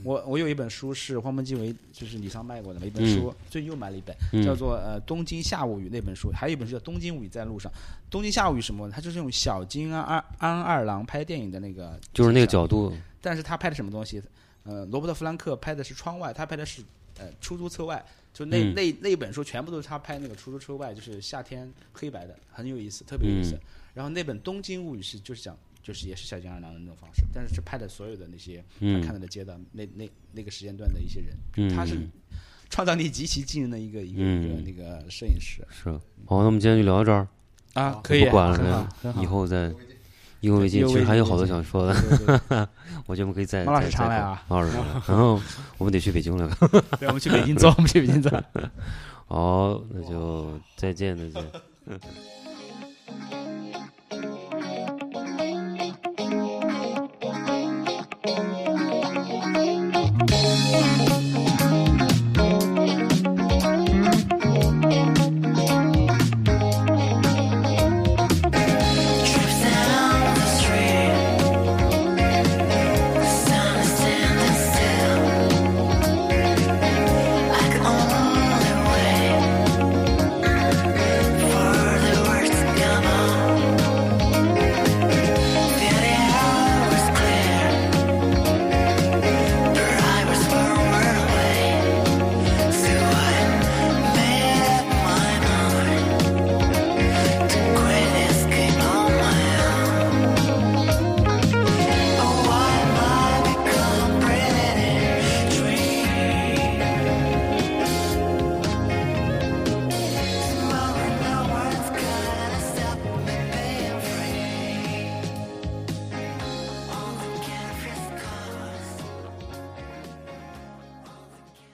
我我有一本书是荒木经惟，就是李桑卖过的一本书，最近又买了一本，嗯叫做呃《东京下午雨》那本书，还有一本书叫《东京物语在路上》。东京下午雨什么？他就是用小津安二安二郎拍电影的那个，就是那个角度，但是他拍的什么东西？呃，罗伯特·弗兰克拍的是窗外，他拍的是呃出租车外，就那、嗯那那本书全部都是他拍那个出租车外，就是夏天黑白的，很有意思，特别有意思。嗯然后那本《东京物语》是就是讲就是也是小津安二郎的那种方式，但是是拍的所有的那些他看嗯到的街道，那那那个时间段的一些人，嗯，他是 创造力极其惊人的一个一个、嗯一个那个摄影师是，好，那我们今天就聊到这儿，啊，可以，不管了很好，以后再意犹未尽。意犹未其实还有好多想说的，我觉得我们可以再马老师再再来啊马老师，然后我们得去北京了。对，我们去北京做，我们去北京做。好，那就再见，再见。